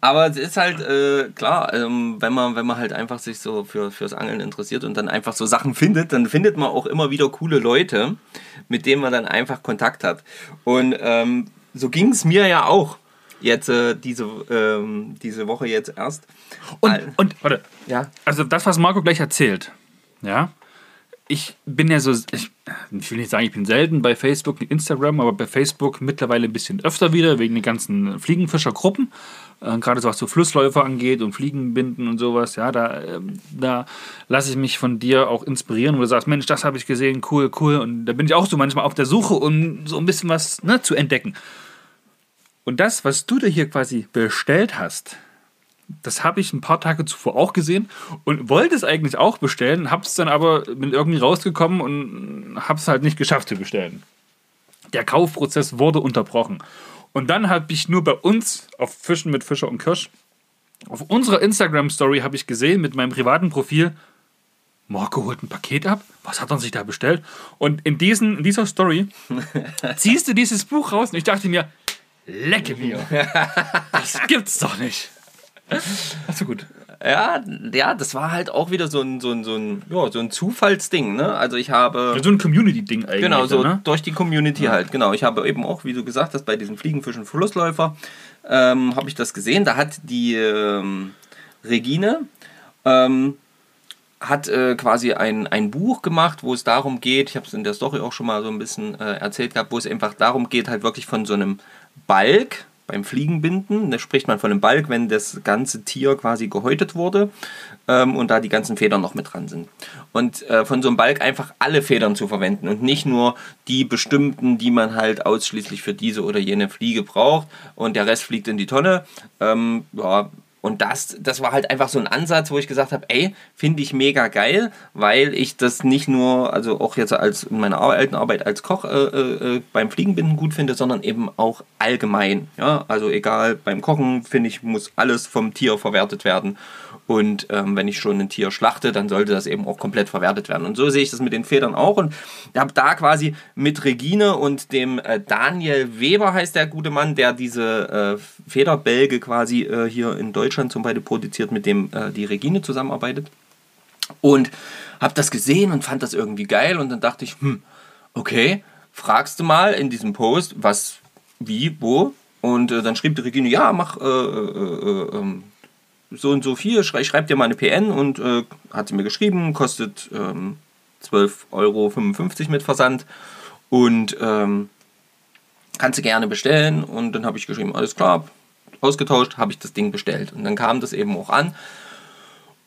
Aber es ist halt äh, klar, ähm, wenn, man, wenn man halt einfach sich so für, fürs Angeln interessiert und dann einfach so Sachen findet, dann findet man auch immer wieder coole Leute, mit denen man dann einfach Kontakt hat. Und ähm, so ging es mir ja auch jetzt äh, diese, ähm, diese Woche jetzt erst. Und, Al- und, warte, ja, also das, was Marco gleich erzählt, ja, ich bin ja so, ich, ich will nicht sagen, ich bin selten bei Facebook und Instagram, aber bei Facebook mittlerweile ein bisschen öfter wieder, wegen den ganzen Fliegenfischergruppen, äh, gerade so was so Flussläufer angeht und Fliegenbinden und sowas, ja, da, ähm, da lasse ich mich von dir auch inspirieren, wo du sagst, Mensch, das habe ich gesehen, cool, cool, und da bin ich auch so manchmal auf der Suche, um so ein bisschen was ne, zu entdecken. Und das, was du dir hier quasi bestellt hast, das habe ich ein paar Tage zuvor auch gesehen und wollte es eigentlich auch bestellen, habe es dann aber bin irgendwie rausgekommen und habe es halt nicht geschafft zu bestellen. Der Kaufprozess wurde unterbrochen. Und dann habe ich nur bei uns auf Fischen mit Fischer und Kirsch, auf unserer Instagram-Story habe ich gesehen mit meinem privaten Profil, Marco holt ein Paket ab. Was hat er sich da bestellt? Und in, diesen, in dieser Story ziehst du dieses Buch raus und ich dachte mir, lecke mir. Das gibt's doch nicht. Ach so gut. Ja, ja, das war halt auch wieder so ein, so ein, so ein, ja, so ein Zufallsding. Ne? Also ich habe... So ein Community-Ding eigentlich. Genau, so Ne? durch die Community halt. Genau, ich habe eben auch, wie du gesagt hast, bei diesen Fliegenfischen Flussläufer ähm, habe ich das gesehen. Da hat die ähm, Regine ähm, hat äh, quasi ein, ein Buch gemacht, wo es darum geht, ich habe es in der Story auch schon mal so ein bisschen äh, erzählt gehabt, wo es einfach darum geht, halt wirklich von so einem Balk beim Fliegenbinden, da spricht man von einem Balk, wenn das ganze Tier quasi gehäutet wurde ähm, und da die ganzen Federn noch mit dran sind. Und äh, von so einem Balk einfach alle Federn zu verwenden und nicht nur die bestimmten, die man halt ausschließlich für diese oder jene Fliege braucht und der Rest fliegt in die Tonne. Ähm, ja, und das, das war halt einfach so ein Ansatz, wo ich gesagt habe, ey, finde ich mega geil, weil ich das nicht nur, also auch jetzt als in meiner alten Arbeit als Koch äh, äh, beim Fliegenbinden gut finde, sondern eben auch allgemein. Ja, also egal, beim Kochen finde ich, muss alles vom Tier verwertet werden. Und ähm, wenn ich schon ein Tier schlachte, dann sollte das eben auch komplett verwertet werden. Und so sehe ich das mit den Federn auch. Und ich habe da quasi mit Regine und dem äh, Daniel Weber, heißt der gute Mann, der diese äh, Federbälge quasi äh, hier in Deutschland zum Beispiel produziert, mit dem äh, die Regine zusammenarbeitet. Und habe das gesehen und fand das irgendwie geil. Und dann dachte ich, hm, okay, fragst du mal in diesem Post, was, wie, wo. Und äh, dann schrieb die Regine, ja, mach äh, ähm, so und so viel, schrei, schreib dir mal eine PN und äh, hat sie mir geschrieben, kostet ähm, 12,55 Euro mit Versand und ähm, kannst du gerne bestellen. Und dann habe ich geschrieben, alles klar, ausgetauscht, habe ich das Ding bestellt. Und dann kam das eben auch an.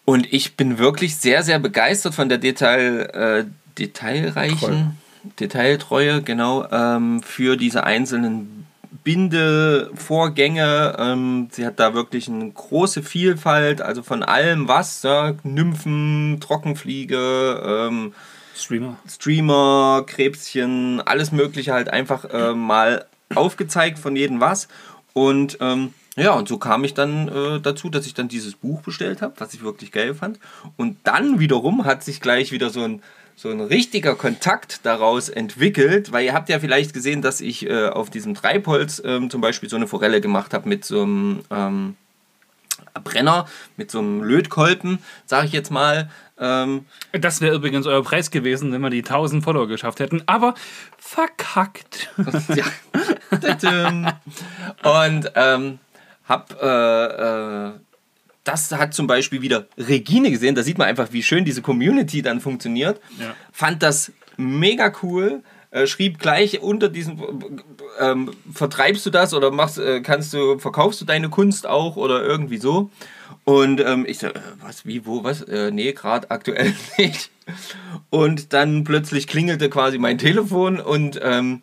Und ich bin wirklich sehr, sehr begeistert von der Detail, äh, detailreichen, Treu. Detailtreue, genau, ähm, für diese einzelnen Bindevorgänge. Ähm, sie hat da wirklich eine große Vielfalt, also von allem was, ja, Nymphen, Trockenfliege, ähm, Streamer. Streamer, Krebschen, alles Mögliche halt einfach äh, mal aufgezeigt von jedem was. Und ähm, ja, und so kam ich dann äh, dazu, dass ich dann dieses Buch bestellt habe, was ich wirklich geil fand. Und dann wiederum hat sich gleich wieder so ein, so ein richtiger Kontakt daraus entwickelt, weil ihr habt ja vielleicht gesehen, dass ich äh, auf diesem Treibholz ähm, zum Beispiel so eine Forelle gemacht habe mit so einem ähm, Brenner, mit so einem Lötkolben, sage ich jetzt mal. Ähm, das wäre übrigens euer Preis gewesen, wenn wir die 1000 Follower geschafft hätten, aber verkackt. ja. Und ähm, hab äh, äh, das hat zum Beispiel wieder Regine gesehen. Da sieht man einfach, wie schön diese Community dann funktioniert. Ja. Fand das mega cool. Äh, schrieb gleich unter diesem, ähm, vertreibst du das oder machst, äh, kannst du, verkaufst du deine Kunst auch oder irgendwie so. Und ähm, ich so, äh, was, wie, wo, was? Äh, nee, gerade aktuell nicht. Und dann plötzlich klingelte quasi mein Telefon und ähm,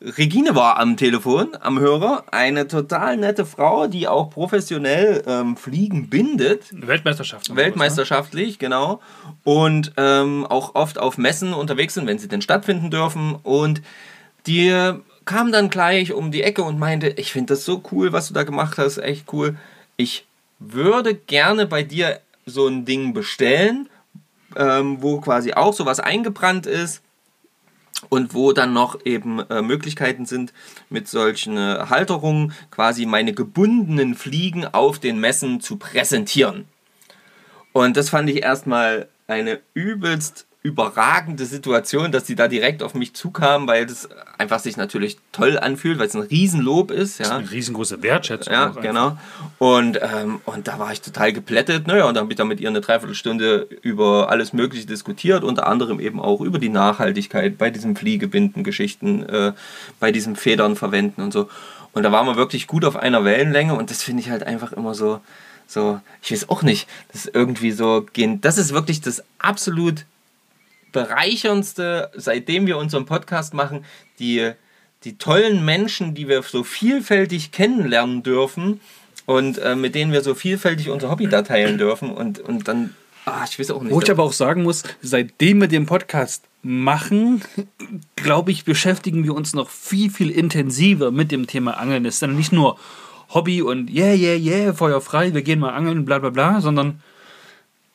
Regine war am Telefon, am Hörer. Eine total nette Frau, die auch professionell ähm, Fliegen bindet. Weltmeisterschaft. Weltmeisterschaftlich, was, ne? genau. Und ähm, auch oft auf Messen unterwegs sind, wenn sie denn stattfinden dürfen. Und die kam dann gleich um die Ecke und meinte, ich finde das so cool, was du da gemacht hast, echt cool. Ich würde gerne bei dir so ein Ding bestellen, ähm, wo quasi auch sowas eingebrannt ist und wo dann noch eben äh, Möglichkeiten sind, mit solchen äh, Halterungen quasi meine gebundenen Fliegen auf den Messen zu präsentieren. Und das fand ich erstmal eine übelst überragende Situation, dass sie da direkt auf mich zukamen, weil das einfach sich natürlich toll anfühlt, weil es ein Riesenlob ist. Ja. Das ist eine riesengroße Wertschätzung. Ja, genau. Und, ähm, und da war ich total geplättet. Naja, und dann habe ich da mit ihr eine Dreiviertelstunde über alles Mögliche diskutiert, unter anderem eben auch über die Nachhaltigkeit bei diesen Fliegebinden-Geschichten, äh, bei diesem Federn verwenden und so. Und da waren wir wirklich gut auf einer Wellenlänge und das finde ich halt einfach immer so, so, ich weiß auch nicht, das ist irgendwie so gehen. Das ist wirklich das absolut bereicherndste, seitdem wir unseren Podcast machen, die, die tollen Menschen, die wir so vielfältig kennenlernen dürfen und äh, mit denen wir so vielfältig unser Hobby da teilen dürfen und, und dann, ah, ich weiß auch nicht. Wo ich aber auch sagen muss, seitdem wir den Podcast machen, glaube ich, beschäftigen wir uns noch viel, viel intensiver mit dem Thema Angeln. Es ist dann nicht nur Hobby und yeah, yeah, yeah, Feuer frei, wir gehen mal angeln, bla bla bla, sondern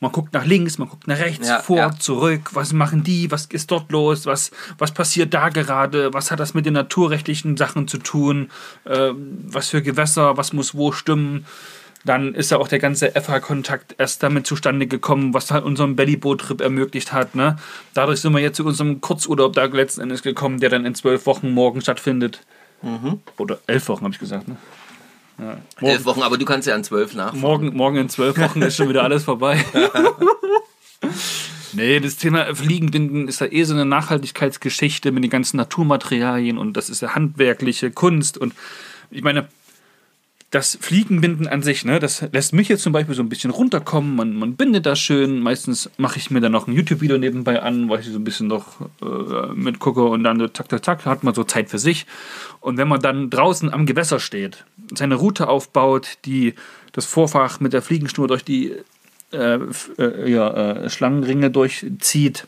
man guckt nach links, man guckt nach rechts, ja, vor, ja. zurück. Was machen die? Was ist dort los? Was, was passiert da gerade? Was hat das mit den naturrechtlichen Sachen zu tun? Äh, was für Gewässer? Was muss wo stimmen? Dann ist ja auch der ganze FH-Kontakt erst damit zustande gekommen, was halt unseren Bellyboot-Trip ermöglicht hat. Ne? Dadurch sind wir jetzt zu unserem Kurzurlaub da letzten Endes gekommen, der dann in zwölf Wochen morgen stattfindet. Mhm. Oder elf Wochen, habe ich gesagt. Ne? Ja. Elf Wochen, aber du kannst ja an zwölf nach. Morgen, morgen in zwölf Wochen ist schon wieder alles vorbei. nee, das Thema Fliegenbinden ist ja eh so eine Nachhaltigkeitsgeschichte mit den ganzen Naturmaterialien und das ist ja handwerkliche Kunst und ich meine, das Fliegenbinden an sich, ne, das lässt mich jetzt zum Beispiel so ein bisschen runterkommen. Man, man bindet das schön. Meistens mache ich mir dann noch ein YouTube-Video nebenbei an, weil ich so ein bisschen noch äh, mitgucke und dann zack, zack, zack, hat man so Zeit für sich. Und wenn man dann draußen am Gewässer steht, seine Route aufbaut, die das Vorfach mit der Fliegenschnur durch die äh, äh, ja, äh, Schlangenringe durchzieht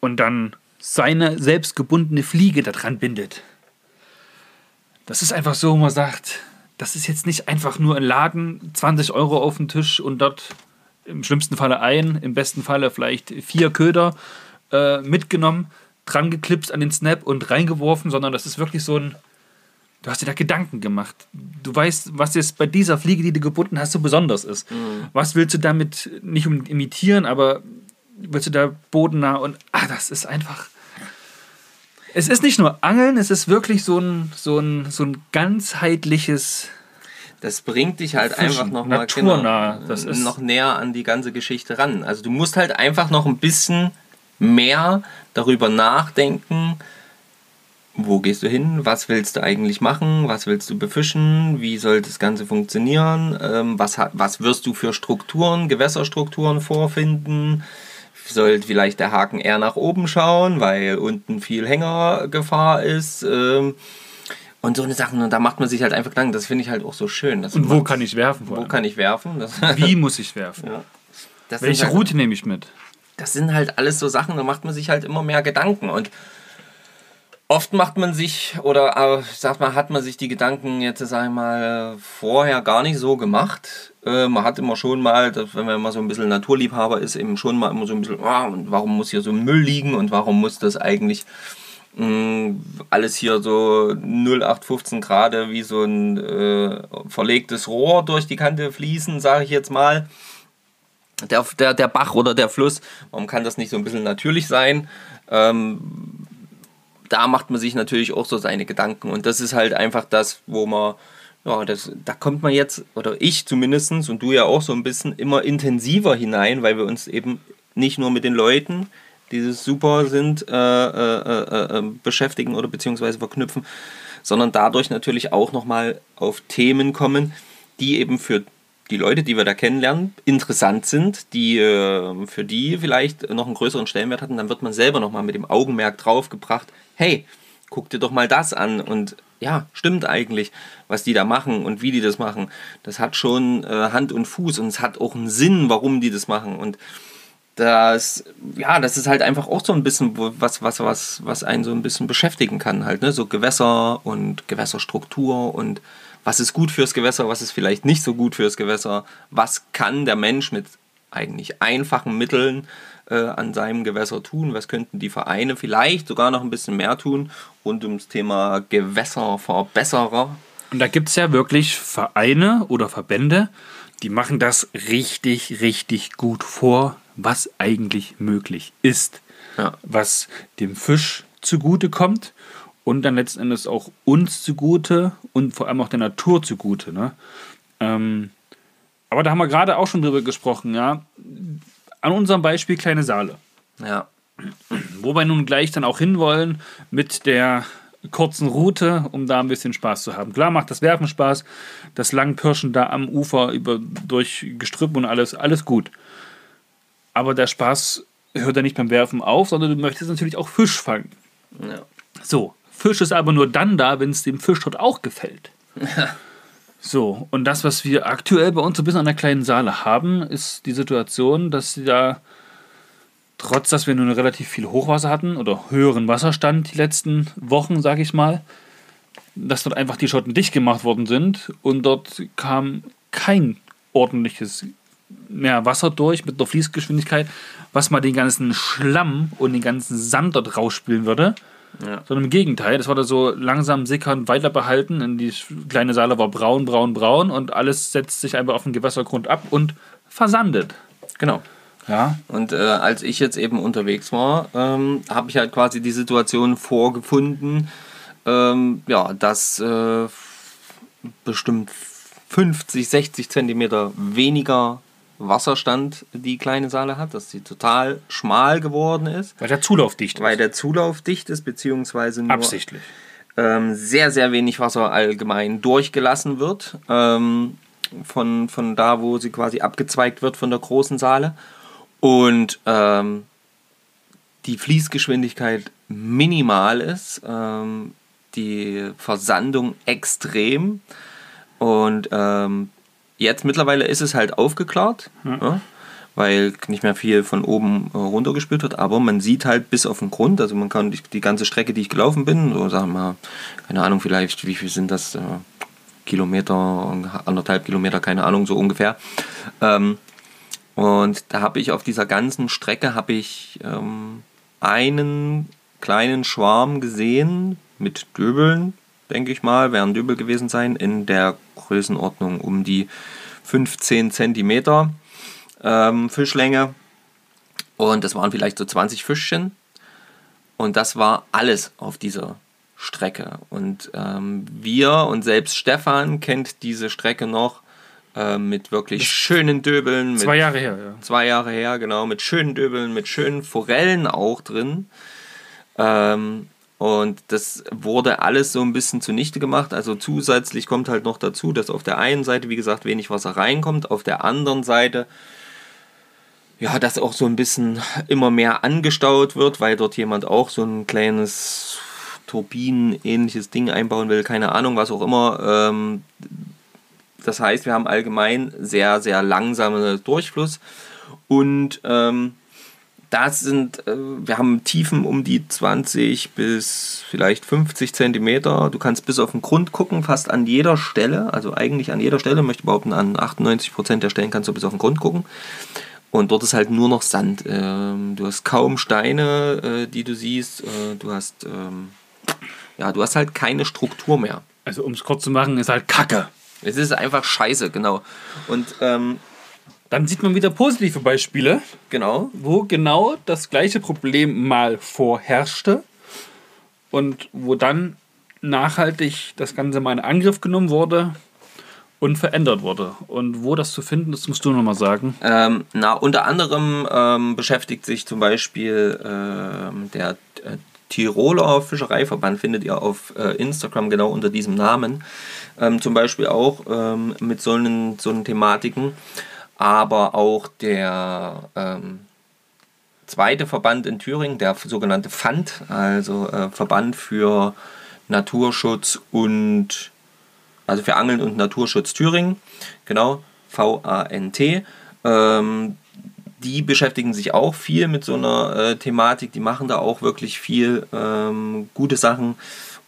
und dann seine selbst gebundene Fliege daran bindet. Das ist einfach so, man sagt, das ist jetzt nicht einfach nur ein Laden, 20 Euro auf den Tisch und dort im schlimmsten Falle ein, im besten Falle vielleicht vier Köder äh, mitgenommen, dran geklipst an den Snap und reingeworfen, sondern das ist wirklich so ein. Du hast dir da Gedanken gemacht. Du weißt, was jetzt bei dieser Fliege, die du gebunden hast, so besonders ist. Mhm. Was willst du damit nicht imitieren, aber willst du da bodennah und. Ah, das ist einfach. Es ist nicht nur Angeln, es ist wirklich so ein, so ein, so ein ganzheitliches. Das bringt dich halt Fischen, einfach noch mal genau, das ist noch näher an die ganze Geschichte ran. Also du musst halt einfach noch ein bisschen mehr darüber nachdenken, wo gehst du hin, was willst du eigentlich machen, was willst du befischen, wie soll das Ganze funktionieren, ähm, was, was wirst du für Strukturen, Gewässerstrukturen vorfinden, soll vielleicht der Haken eher nach oben schauen, weil unten viel Hängergefahr ist. Ähm, und so eine Sachen, und da macht man sich halt einfach Gedanken, das finde ich halt auch so schön. und wo kann ich werfen? Wo kann ich werfen? Das Wie muss ich werfen? Ja. Welche halt, Route nehme ich mit? Das sind halt alles so Sachen, da macht man sich halt immer mehr Gedanken. Und oft macht man sich, oder äh, sagt man, hat man sich die Gedanken jetzt, sag ich mal, vorher gar nicht so gemacht. Äh, man hat immer schon mal, wenn man immer so ein bisschen Naturliebhaber ist, eben schon mal immer so ein bisschen, oh, und warum muss hier so Müll liegen und warum muss das eigentlich mh, mm, alles hier so 0815 Grad wie so ein äh, verlegtes Rohr durch die Kante fließen, sage ich jetzt mal. Der, der, der Bach oder der Fluss, warum kann das nicht so ein bisschen natürlich sein? Ähm, da macht man sich natürlich auch so seine Gedanken. Und das ist halt einfach das, wo man, ja, das, da kommt man jetzt, oder ich zumindest und du ja auch so ein bisschen immer intensiver hinein, weil wir uns eben nicht nur mit den Leuten, die super sind, äh, äh, äh, äh, beschäftigen oder beziehungsweise verknüpfen, sondern dadurch natürlich auch nochmal auf Themen kommen, die eben für die Leute, die wir da kennenlernen, interessant sind, die äh, für die vielleicht noch einen größeren Stellenwert hatten, dann wird man selber nochmal mit dem Augenmerk draufgebracht, hey, guck dir doch mal das an und ja, stimmt eigentlich, was die da machen und wie die das machen. Das hat schon äh, Hand und Fuß und es hat auch einen Sinn, warum die das machen und das, ja, das ist halt einfach auch so ein bisschen was, was, was, was einen so ein bisschen beschäftigen kann halt, ne? So Gewässer und Gewässerstruktur und was ist gut fürs Gewässer, was ist vielleicht nicht so gut fürs Gewässer, was kann der Mensch mit eigentlich einfachen Mitteln äh, an seinem Gewässer tun, was könnten die Vereine vielleicht sogar noch ein bisschen mehr tun rund ums Thema Gewässerverbesserer. Und da gibt es ja wirklich Vereine oder Verbände, die machen das richtig, richtig gut vor, was eigentlich möglich ist, ja. was dem Fisch zugute kommt und dann letzten Endes auch uns zugute und vor allem auch der Natur zugute. Ne? Ähm, aber da haben wir gerade auch schon drüber gesprochen, ja. An unserem Beispiel kleine Saale. Ja. Wo wir nun gleich dann auch hinwollen mit der kurzen Route, um da ein bisschen Spaß zu haben. Klar macht das Werfen Spaß, das Langpirschen da am Ufer über, durch Gestrüpp und alles, alles gut. Aber der Spaß hört ja nicht beim Werfen auf, sondern du möchtest natürlich auch Fisch fangen. Ja. So, Fisch ist aber nur dann da, wenn es dem Fisch dort auch gefällt. so, und das, was wir aktuell bei uns so ein bisschen an der kleinen Saale haben, ist die Situation, dass sie da, trotz dass wir nun relativ viel Hochwasser hatten oder höheren Wasserstand die letzten Wochen, sage ich mal, dass dort einfach die Schotten dicht gemacht worden sind und dort kam kein ordentliches mehr Wasser durch mit der Fließgeschwindigkeit, was mal den ganzen Schlamm und den ganzen Sand dort rausspülen würde. Ja. Sondern im Gegenteil, das war da so langsam sickern, weiter behalten. Die kleine Saale war braun, braun, braun und alles setzt sich einfach auf den Gewässergrund ab und versandet. Genau. Ja. Und äh, als ich jetzt eben unterwegs war, ähm, habe ich halt quasi die Situation vorgefunden, ähm, ja, dass äh, bestimmt 50, 60 Zentimeter weniger Wasserstand die kleine Saale hat, dass sie total schmal geworden ist. Weil der Zulauf dicht ist. Weil der Zulauf dicht ist, beziehungsweise nur Absichtlich. Ähm, sehr, sehr wenig Wasser allgemein durchgelassen wird. Ähm, von, von da, wo sie quasi abgezweigt wird von der großen Saale. Und ähm, die Fließgeschwindigkeit minimal ist. Ähm, die Versandung extrem. Und ähm, Jetzt mittlerweile ist es halt aufgeklärt, ja. Ja, weil nicht mehr viel von oben äh, runtergespült wird, aber man sieht halt bis auf den Grund, also man kann die, die ganze Strecke, die ich gelaufen bin, so sagen wir mal, keine Ahnung, vielleicht, wie viel sind das, äh, Kilometer, anderthalb Kilometer, keine Ahnung, so ungefähr. Ähm, und da habe ich auf dieser ganzen Strecke habe ich ähm, einen kleinen Schwarm gesehen mit Döbeln, denke ich mal, werden Döbel gewesen sein, in der Größenordnung um die 15 Zentimeter ähm, Fischlänge. Und das waren vielleicht so 20 Fischchen. Und das war alles auf dieser Strecke. Und ähm, wir und selbst Stefan kennt diese Strecke noch äh, mit wirklich schönen Döbeln. Zwei Jahre her, ja. Zwei Jahre her, genau, mit schönen Döbeln, mit schönen Forellen auch drin. Ähm, und das wurde alles so ein bisschen zunichte gemacht. Also zusätzlich kommt halt noch dazu, dass auf der einen Seite, wie gesagt, wenig Wasser reinkommt, auf der anderen Seite ja, dass auch so ein bisschen immer mehr angestaut wird, weil dort jemand auch so ein kleines Turbinen-ähnliches Ding einbauen will, keine Ahnung, was auch immer. Ähm, das heißt, wir haben allgemein sehr, sehr langsamen Durchfluss und ähm, das sind, äh, wir haben Tiefen um die 20 bis vielleicht 50 Zentimeter. Du kannst bis auf den Grund gucken, fast an jeder Stelle, also eigentlich an jeder Stelle, möchte ich behaupten, an 98 Prozent der Stellen kannst du bis auf den Grund gucken. Und dort ist halt nur noch Sand. Ähm, du hast kaum Steine, äh, die du siehst. Äh, du hast, ähm, ja, du hast halt keine Struktur mehr. Also um es kurz zu machen, ist halt Kacke. Es ist einfach scheiße, genau. Und ähm, dann sieht man wieder positive Beispiele. Genau. Wo genau das gleiche Problem mal vorherrschte und wo dann nachhaltig das Ganze mal in Angriff genommen wurde und verändert wurde. Und wo das zu finden ist, musst du nochmal sagen. Ähm, na, unter anderem ähm, beschäftigt sich zum Beispiel ähm, der äh, Tiroler Fischereiverband, findet ihr auf äh, Instagram genau unter diesem Namen, ähm, zum Beispiel auch ähm, mit so einen, so einen Thematiken. Aber auch der ähm, zweite Verband in Thüringen, der sogenannte FAND, also äh, Verband für Naturschutz und also für Angeln und Naturschutz Thüringen, genau, V-A-N-T. Ähm, die beschäftigen sich auch viel mit so einer äh, Thematik, die machen da auch wirklich viel ähm, gute Sachen.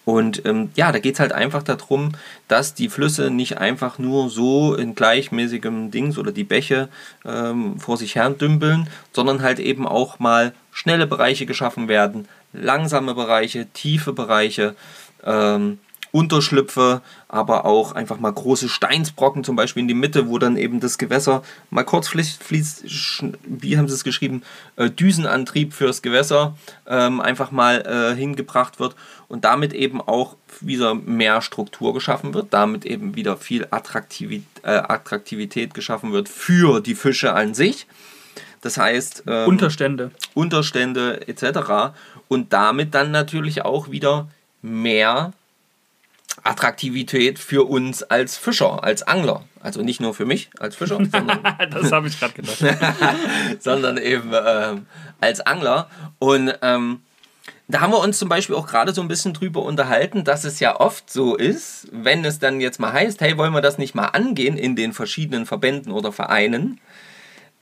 Und ähm, ja, da geht es halt einfach darum, dass die Flüsse nicht einfach nur so in gleichmäßigem Dings oder die Bäche ähm, vor sich her dümpeln, sondern halt eben auch mal schnelle Bereiche geschaffen werden, langsame Bereiche, tiefe Bereiche. Ähm, Unterschlüpfe, aber auch einfach mal große Steinsbrocken, zum Beispiel in die Mitte, wo dann eben das Gewässer mal kurz fließt, fließt wie haben sie es geschrieben, äh, Düsenantrieb fürs Gewässer ähm, einfach mal äh, hingebracht wird und damit eben auch wieder mehr Struktur geschaffen wird, damit eben wieder viel Attraktivität, äh, Attraktivität geschaffen wird für die Fische an sich. Das heißt, ähm, Unterstände. Unterstände etc. Und damit dann natürlich auch wieder mehr Attraktivität für uns als Fischer, als Angler. Also nicht nur für mich als Fischer, sondern, das habe ich gerade gedacht. sondern eben äh, als Angler. Und ähm, da haben wir uns zum Beispiel auch gerade so ein bisschen drüber unterhalten, dass es ja oft so ist, wenn es dann jetzt mal heißt, hey, wollen wir das nicht mal angehen in den verschiedenen Verbänden oder Vereinen,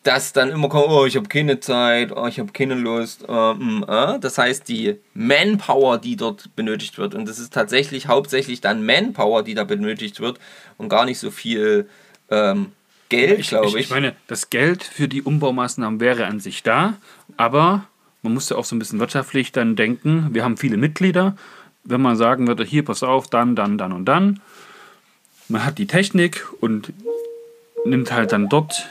dass dann immer kommt, oh, ich habe keine Zeit, oh, ich habe keine Lust. Äh, mm, äh. Das heißt, die Manpower, die dort benötigt wird, und das ist tatsächlich hauptsächlich dann Manpower, die da benötigt wird und gar nicht so viel ähm, Geld, glaube ich, ich. Ich meine, das Geld für die Umbaumaßnahmen wäre an sich da, aber man muss ja auch so ein bisschen wirtschaftlich dann denken. Wir haben viele Mitglieder. Wenn man sagen würde, hier, pass auf, dann, dann, dann und dann. Man hat die Technik und nimmt halt dann dort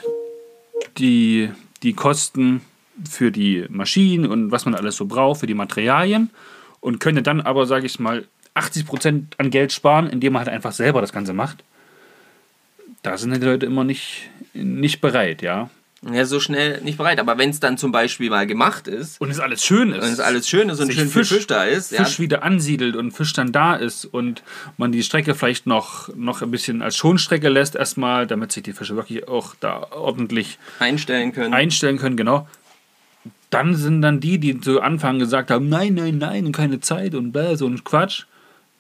die, die Kosten für die Maschinen und was man alles so braucht, für die Materialien und könnte dann aber, sage ich mal, 80% an Geld sparen, indem man halt einfach selber das Ganze macht. Da sind die Leute immer nicht, nicht bereit, ja. Ja, so schnell nicht bereit. Aber wenn es dann zum Beispiel mal gemacht ist. Und es alles schön ist. Und es alles schön ist und schön Fisch, Fisch da ist. Fisch ja. wieder ansiedelt und Fisch dann da ist und man die Strecke vielleicht noch, noch ein bisschen als Schonstrecke lässt, erstmal, damit sich die Fische wirklich auch da ordentlich einstellen können. Einstellen können, genau. Dann sind dann die, die zu Anfang gesagt haben: Nein, nein, nein, keine Zeit und bläh, so ein Quatsch.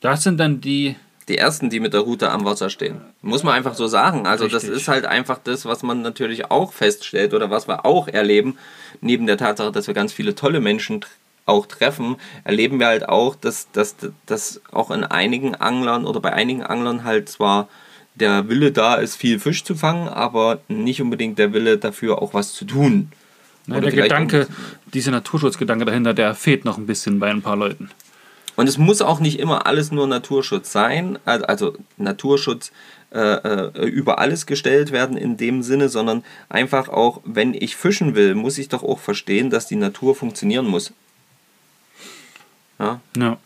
Das sind dann die, die ersten, die mit der Route am Wasser stehen. Muss man einfach so sagen. Also Richtig. das ist halt einfach das, was man natürlich auch feststellt oder was wir auch erleben, neben der Tatsache, dass wir ganz viele tolle Menschen auch treffen, erleben wir halt auch, dass, dass, dass auch in einigen Anglern oder bei einigen Anglern halt zwar der Wille da ist, viel Fisch zu fangen, aber nicht unbedingt der Wille dafür auch was zu tun. Ja, der Gedanke, dieser Naturschutzgedanke dahinter, der fehlt noch ein bisschen bei ein paar Leuten. Und es muss auch nicht immer alles nur Naturschutz sein, also Naturschutz äh, äh, über alles gestellt werden in dem Sinne, sondern einfach auch, wenn ich fischen will, muss ich doch auch verstehen, dass die Natur funktionieren muss. Ja. ja.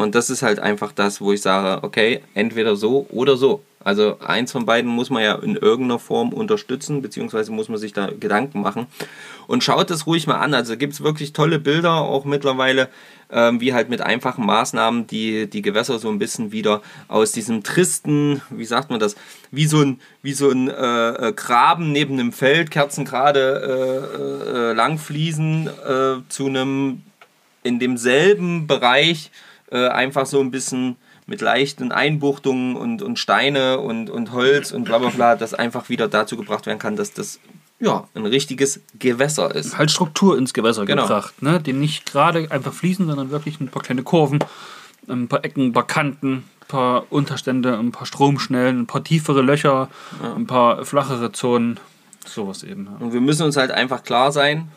Und das ist halt einfach das, wo ich sage, okay, entweder so oder so. Also eins von beiden muss man ja in irgendeiner Form unterstützen, beziehungsweise muss man sich da Gedanken machen. Und schaut das ruhig mal an. Also gibt es wirklich tolle Bilder auch mittlerweile, ähm, wie halt mit einfachen Maßnahmen die, die Gewässer so ein bisschen wieder aus diesem tristen, wie sagt man das, wie so ein, wie so ein äh, äh Graben neben einem Feld, Kerzen gerade äh, äh, lang fließen, äh, zu einem in demselben Bereich äh, einfach so ein bisschen mit leichten Einbuchtungen und, und Steine und, und Holz und bla bla bla, das einfach wieder dazu gebracht werden kann, dass das ja, ein richtiges Gewässer ist. Halt Struktur ins Gewässer genau. gebracht, ne? die nicht gerade einfach fließen, sondern wirklich ein paar kleine Kurven, ein paar Ecken, ein paar Kanten, ein paar Unterstände, ein paar Stromschnellen, ein paar tiefere Löcher, ja. ein paar flachere Zonen, sowas eben. Ja. Und wir müssen uns halt einfach klar sein,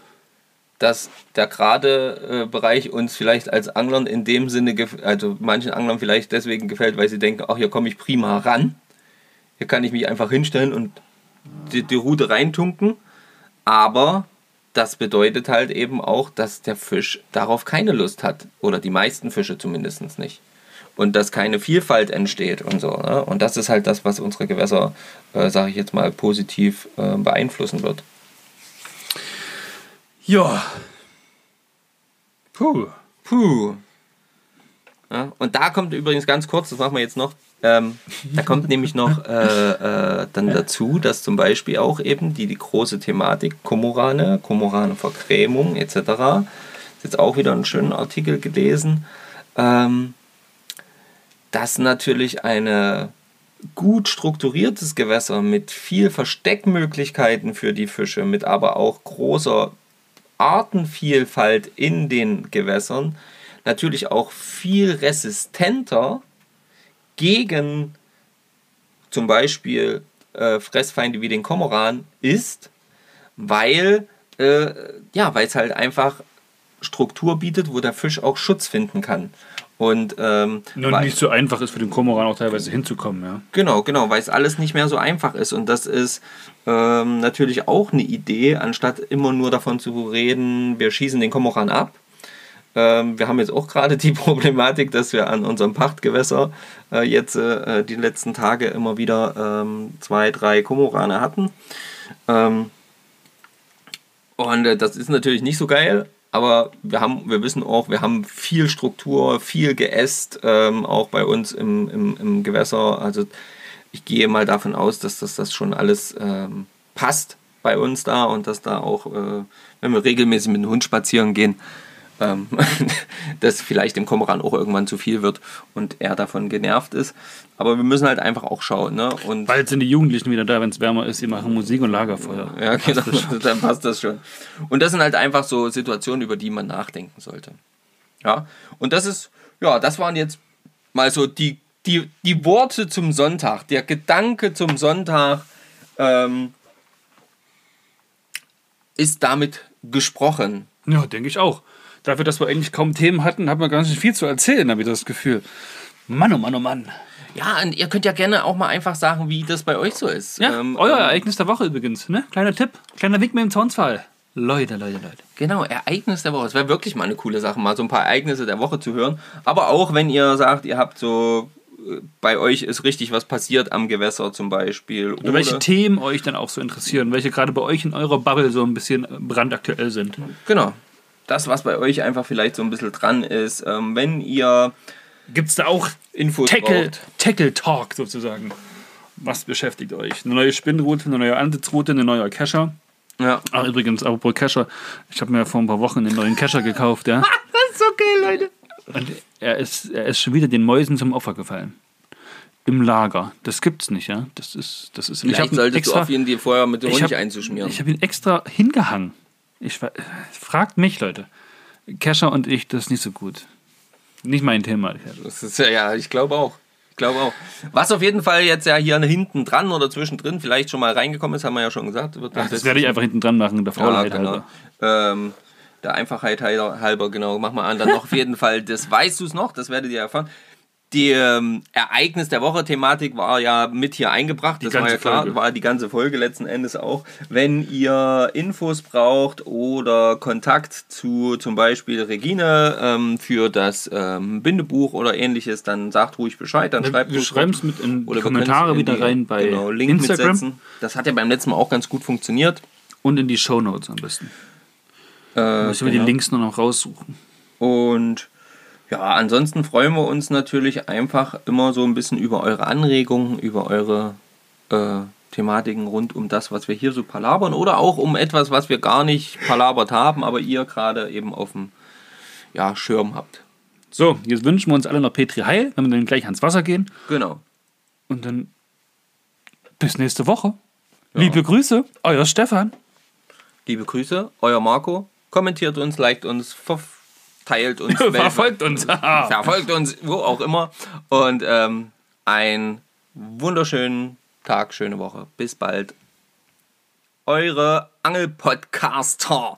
dass der gerade äh, Bereich uns vielleicht als Anglern in dem Sinne, also manchen Anglern vielleicht deswegen gefällt, weil sie denken, ach, hier komme ich prima ran. Hier kann ich mich einfach hinstellen und die, die Route reintunken. Aber das bedeutet halt eben auch, dass der Fisch darauf keine Lust hat. Oder die meisten Fische zumindest nicht. Und dass keine Vielfalt entsteht und so. Ne? Und das ist halt das, was unsere Gewässer, äh, sage ich jetzt mal, positiv äh, beeinflussen wird. Ja. Puh. Puh. Ja, und da kommt übrigens ganz kurz, das machen wir jetzt noch, ähm, da kommt nämlich noch äh, äh, dann dazu, dass zum Beispiel auch eben die, die große Thematik Komorane, Komorane Verkrämung etc. Ist jetzt auch wieder einen schönen Artikel gelesen, ähm, dass natürlich ein gut strukturiertes Gewässer mit viel Versteckmöglichkeiten für die Fische, mit aber auch großer Artenvielfalt in den Gewässern natürlich auch viel resistenter gegen zum Beispiel äh, Fressfeinde wie den Komoran ist, weil äh, ja, weil es halt einfach Struktur bietet, wo der Fisch auch Schutz finden kann. Und ähm, Nur nicht so einfach ist für den Komoran auch teilweise hinzukommen, ja. Genau, genau, weil es alles nicht mehr so einfach ist. Und das ist ähm, natürlich auch eine Idee, anstatt immer nur davon zu reden, wir schießen den Komoran ab. Ähm, wir haben jetzt auch gerade die Problematik, dass wir an unserem Pachtgewässer äh, jetzt äh, die letzten Tage immer wieder ähm, zwei, drei Komorane hatten. Ähm, und äh, das ist natürlich nicht so geil, aber wir haben, wir wissen auch, wir haben viel Struktur, viel Geäst, ähm, auch bei uns im, im, im Gewässer. Also ich gehe mal davon aus, dass das, das schon alles ähm, passt bei uns da und dass da auch, äh, wenn wir regelmäßig mit dem Hund spazieren gehen, ähm, dass vielleicht dem Komoran auch irgendwann zu viel wird und er davon genervt ist. Aber wir müssen halt einfach auch schauen. Ne? Und Bald sind die Jugendlichen wieder da, wenn es wärmer ist, sie machen Musik und Lagerfeuer. Ja, genau, dann passt das schon. Und das sind halt einfach so Situationen, über die man nachdenken sollte. Ja, und das ist, ja, das waren jetzt mal so die, die, die Worte zum Sonntag, der Gedanke zum Sonntag ähm, ist damit gesprochen. Ja, denke ich auch dafür, dass wir eigentlich kaum Themen hatten, hat man ganz schön viel zu erzählen, habe ich das Gefühl. Mann, oh Mann, oh Mann. Ja, und ihr könnt ja gerne auch mal einfach sagen, wie das bei euch so ist. Ja, ähm, euer ähm, Ereignis der Woche übrigens. Ne? Kleiner Tipp, kleiner Wink mit dem Zaunsfall. Leute, Leute, Leute. Genau, Ereignis der Woche. Es wäre wirklich mal eine coole Sache, mal so ein paar Ereignisse der Woche zu hören. Aber auch, wenn ihr sagt, ihr habt so äh, bei euch ist richtig was passiert am Gewässer zum Beispiel. Oder, oder welche Themen euch dann auch so interessieren, welche gerade bei euch in eurer Bubble so ein bisschen brandaktuell sind. Genau das, was bei euch einfach vielleicht so ein bisschen dran ist. Ähm, wenn ihr. Gibt es da auch Infos Tackle, Tackle Talk sozusagen? Was beschäftigt euch? Eine neue Spinnroute, eine neue Ansitzroute, eine neue Cacher. Ja. Ach, übrigens, apropos Cacher, ich habe mir vor ein paar Wochen einen neuen Cacher gekauft, ja. das ist so geil, Leute. Und er ist, er ist schon wieder den Mäusen zum Opfer gefallen. Im Lager. Das gibt's nicht, ja. Das ist, das ist. Vielleicht ich solltest extra, du auf ihn die vorher mit dem Honig hab, einzuschmieren. Ich habe ihn extra hingehangen. Ich fragt mich, Leute. Kescher und ich, das ist nicht so gut. Nicht mein Thema. Das ja, ja, ich glaube auch. Ich glaube auch. Was auf jeden Fall jetzt ja hier hinten dran oder zwischendrin vielleicht schon mal reingekommen ist, haben wir ja schon gesagt. Wird Ach, das werde ich einfach hinten dran machen, der Faulheit ja, genau. halber. Ähm, der Einfachheit halber, genau, mach mal an. Dann noch auf jeden Fall, das weißt du es noch, das werdet ihr erfahren die ähm, Ereignis der Woche-Thematik war ja mit hier eingebracht. Die das war ja klar, Folge. war die ganze Folge letzten Endes auch. Wenn ihr Infos braucht oder Kontakt zu zum Beispiel Regine ähm, für das ähm, Bindebuch oder ähnliches, dann sagt ruhig Bescheid. Dann schreibt wir schreiben es mit in oder Kommentare wieder rein bei genau, Link Instagram. Mitsetzen. Das hat ja beim letzten Mal auch ganz gut funktioniert. Und in die Show Notes am besten. Äh, Müssen wir genau. die Links nur noch raussuchen. Und ja, ansonsten freuen wir uns natürlich einfach immer so ein bisschen über eure Anregungen, über eure äh, Thematiken rund um das, was wir hier so palabern oder auch um etwas, was wir gar nicht palabert haben, aber ihr gerade eben auf dem ja, Schirm habt. So, jetzt wünschen wir uns alle noch Petri Heil, wenn wir dann gleich ans Wasser gehen. Genau. Und dann bis nächste Woche. Ja. Liebe Grüße, euer Stefan. Liebe Grüße, euer Marco. Kommentiert uns, liked uns, teilt uns. verfolgt uns. verfolgt uns, wo auch immer. Und ähm, einen wunderschönen Tag, schöne Woche. Bis bald. Eure Angelpodcaster.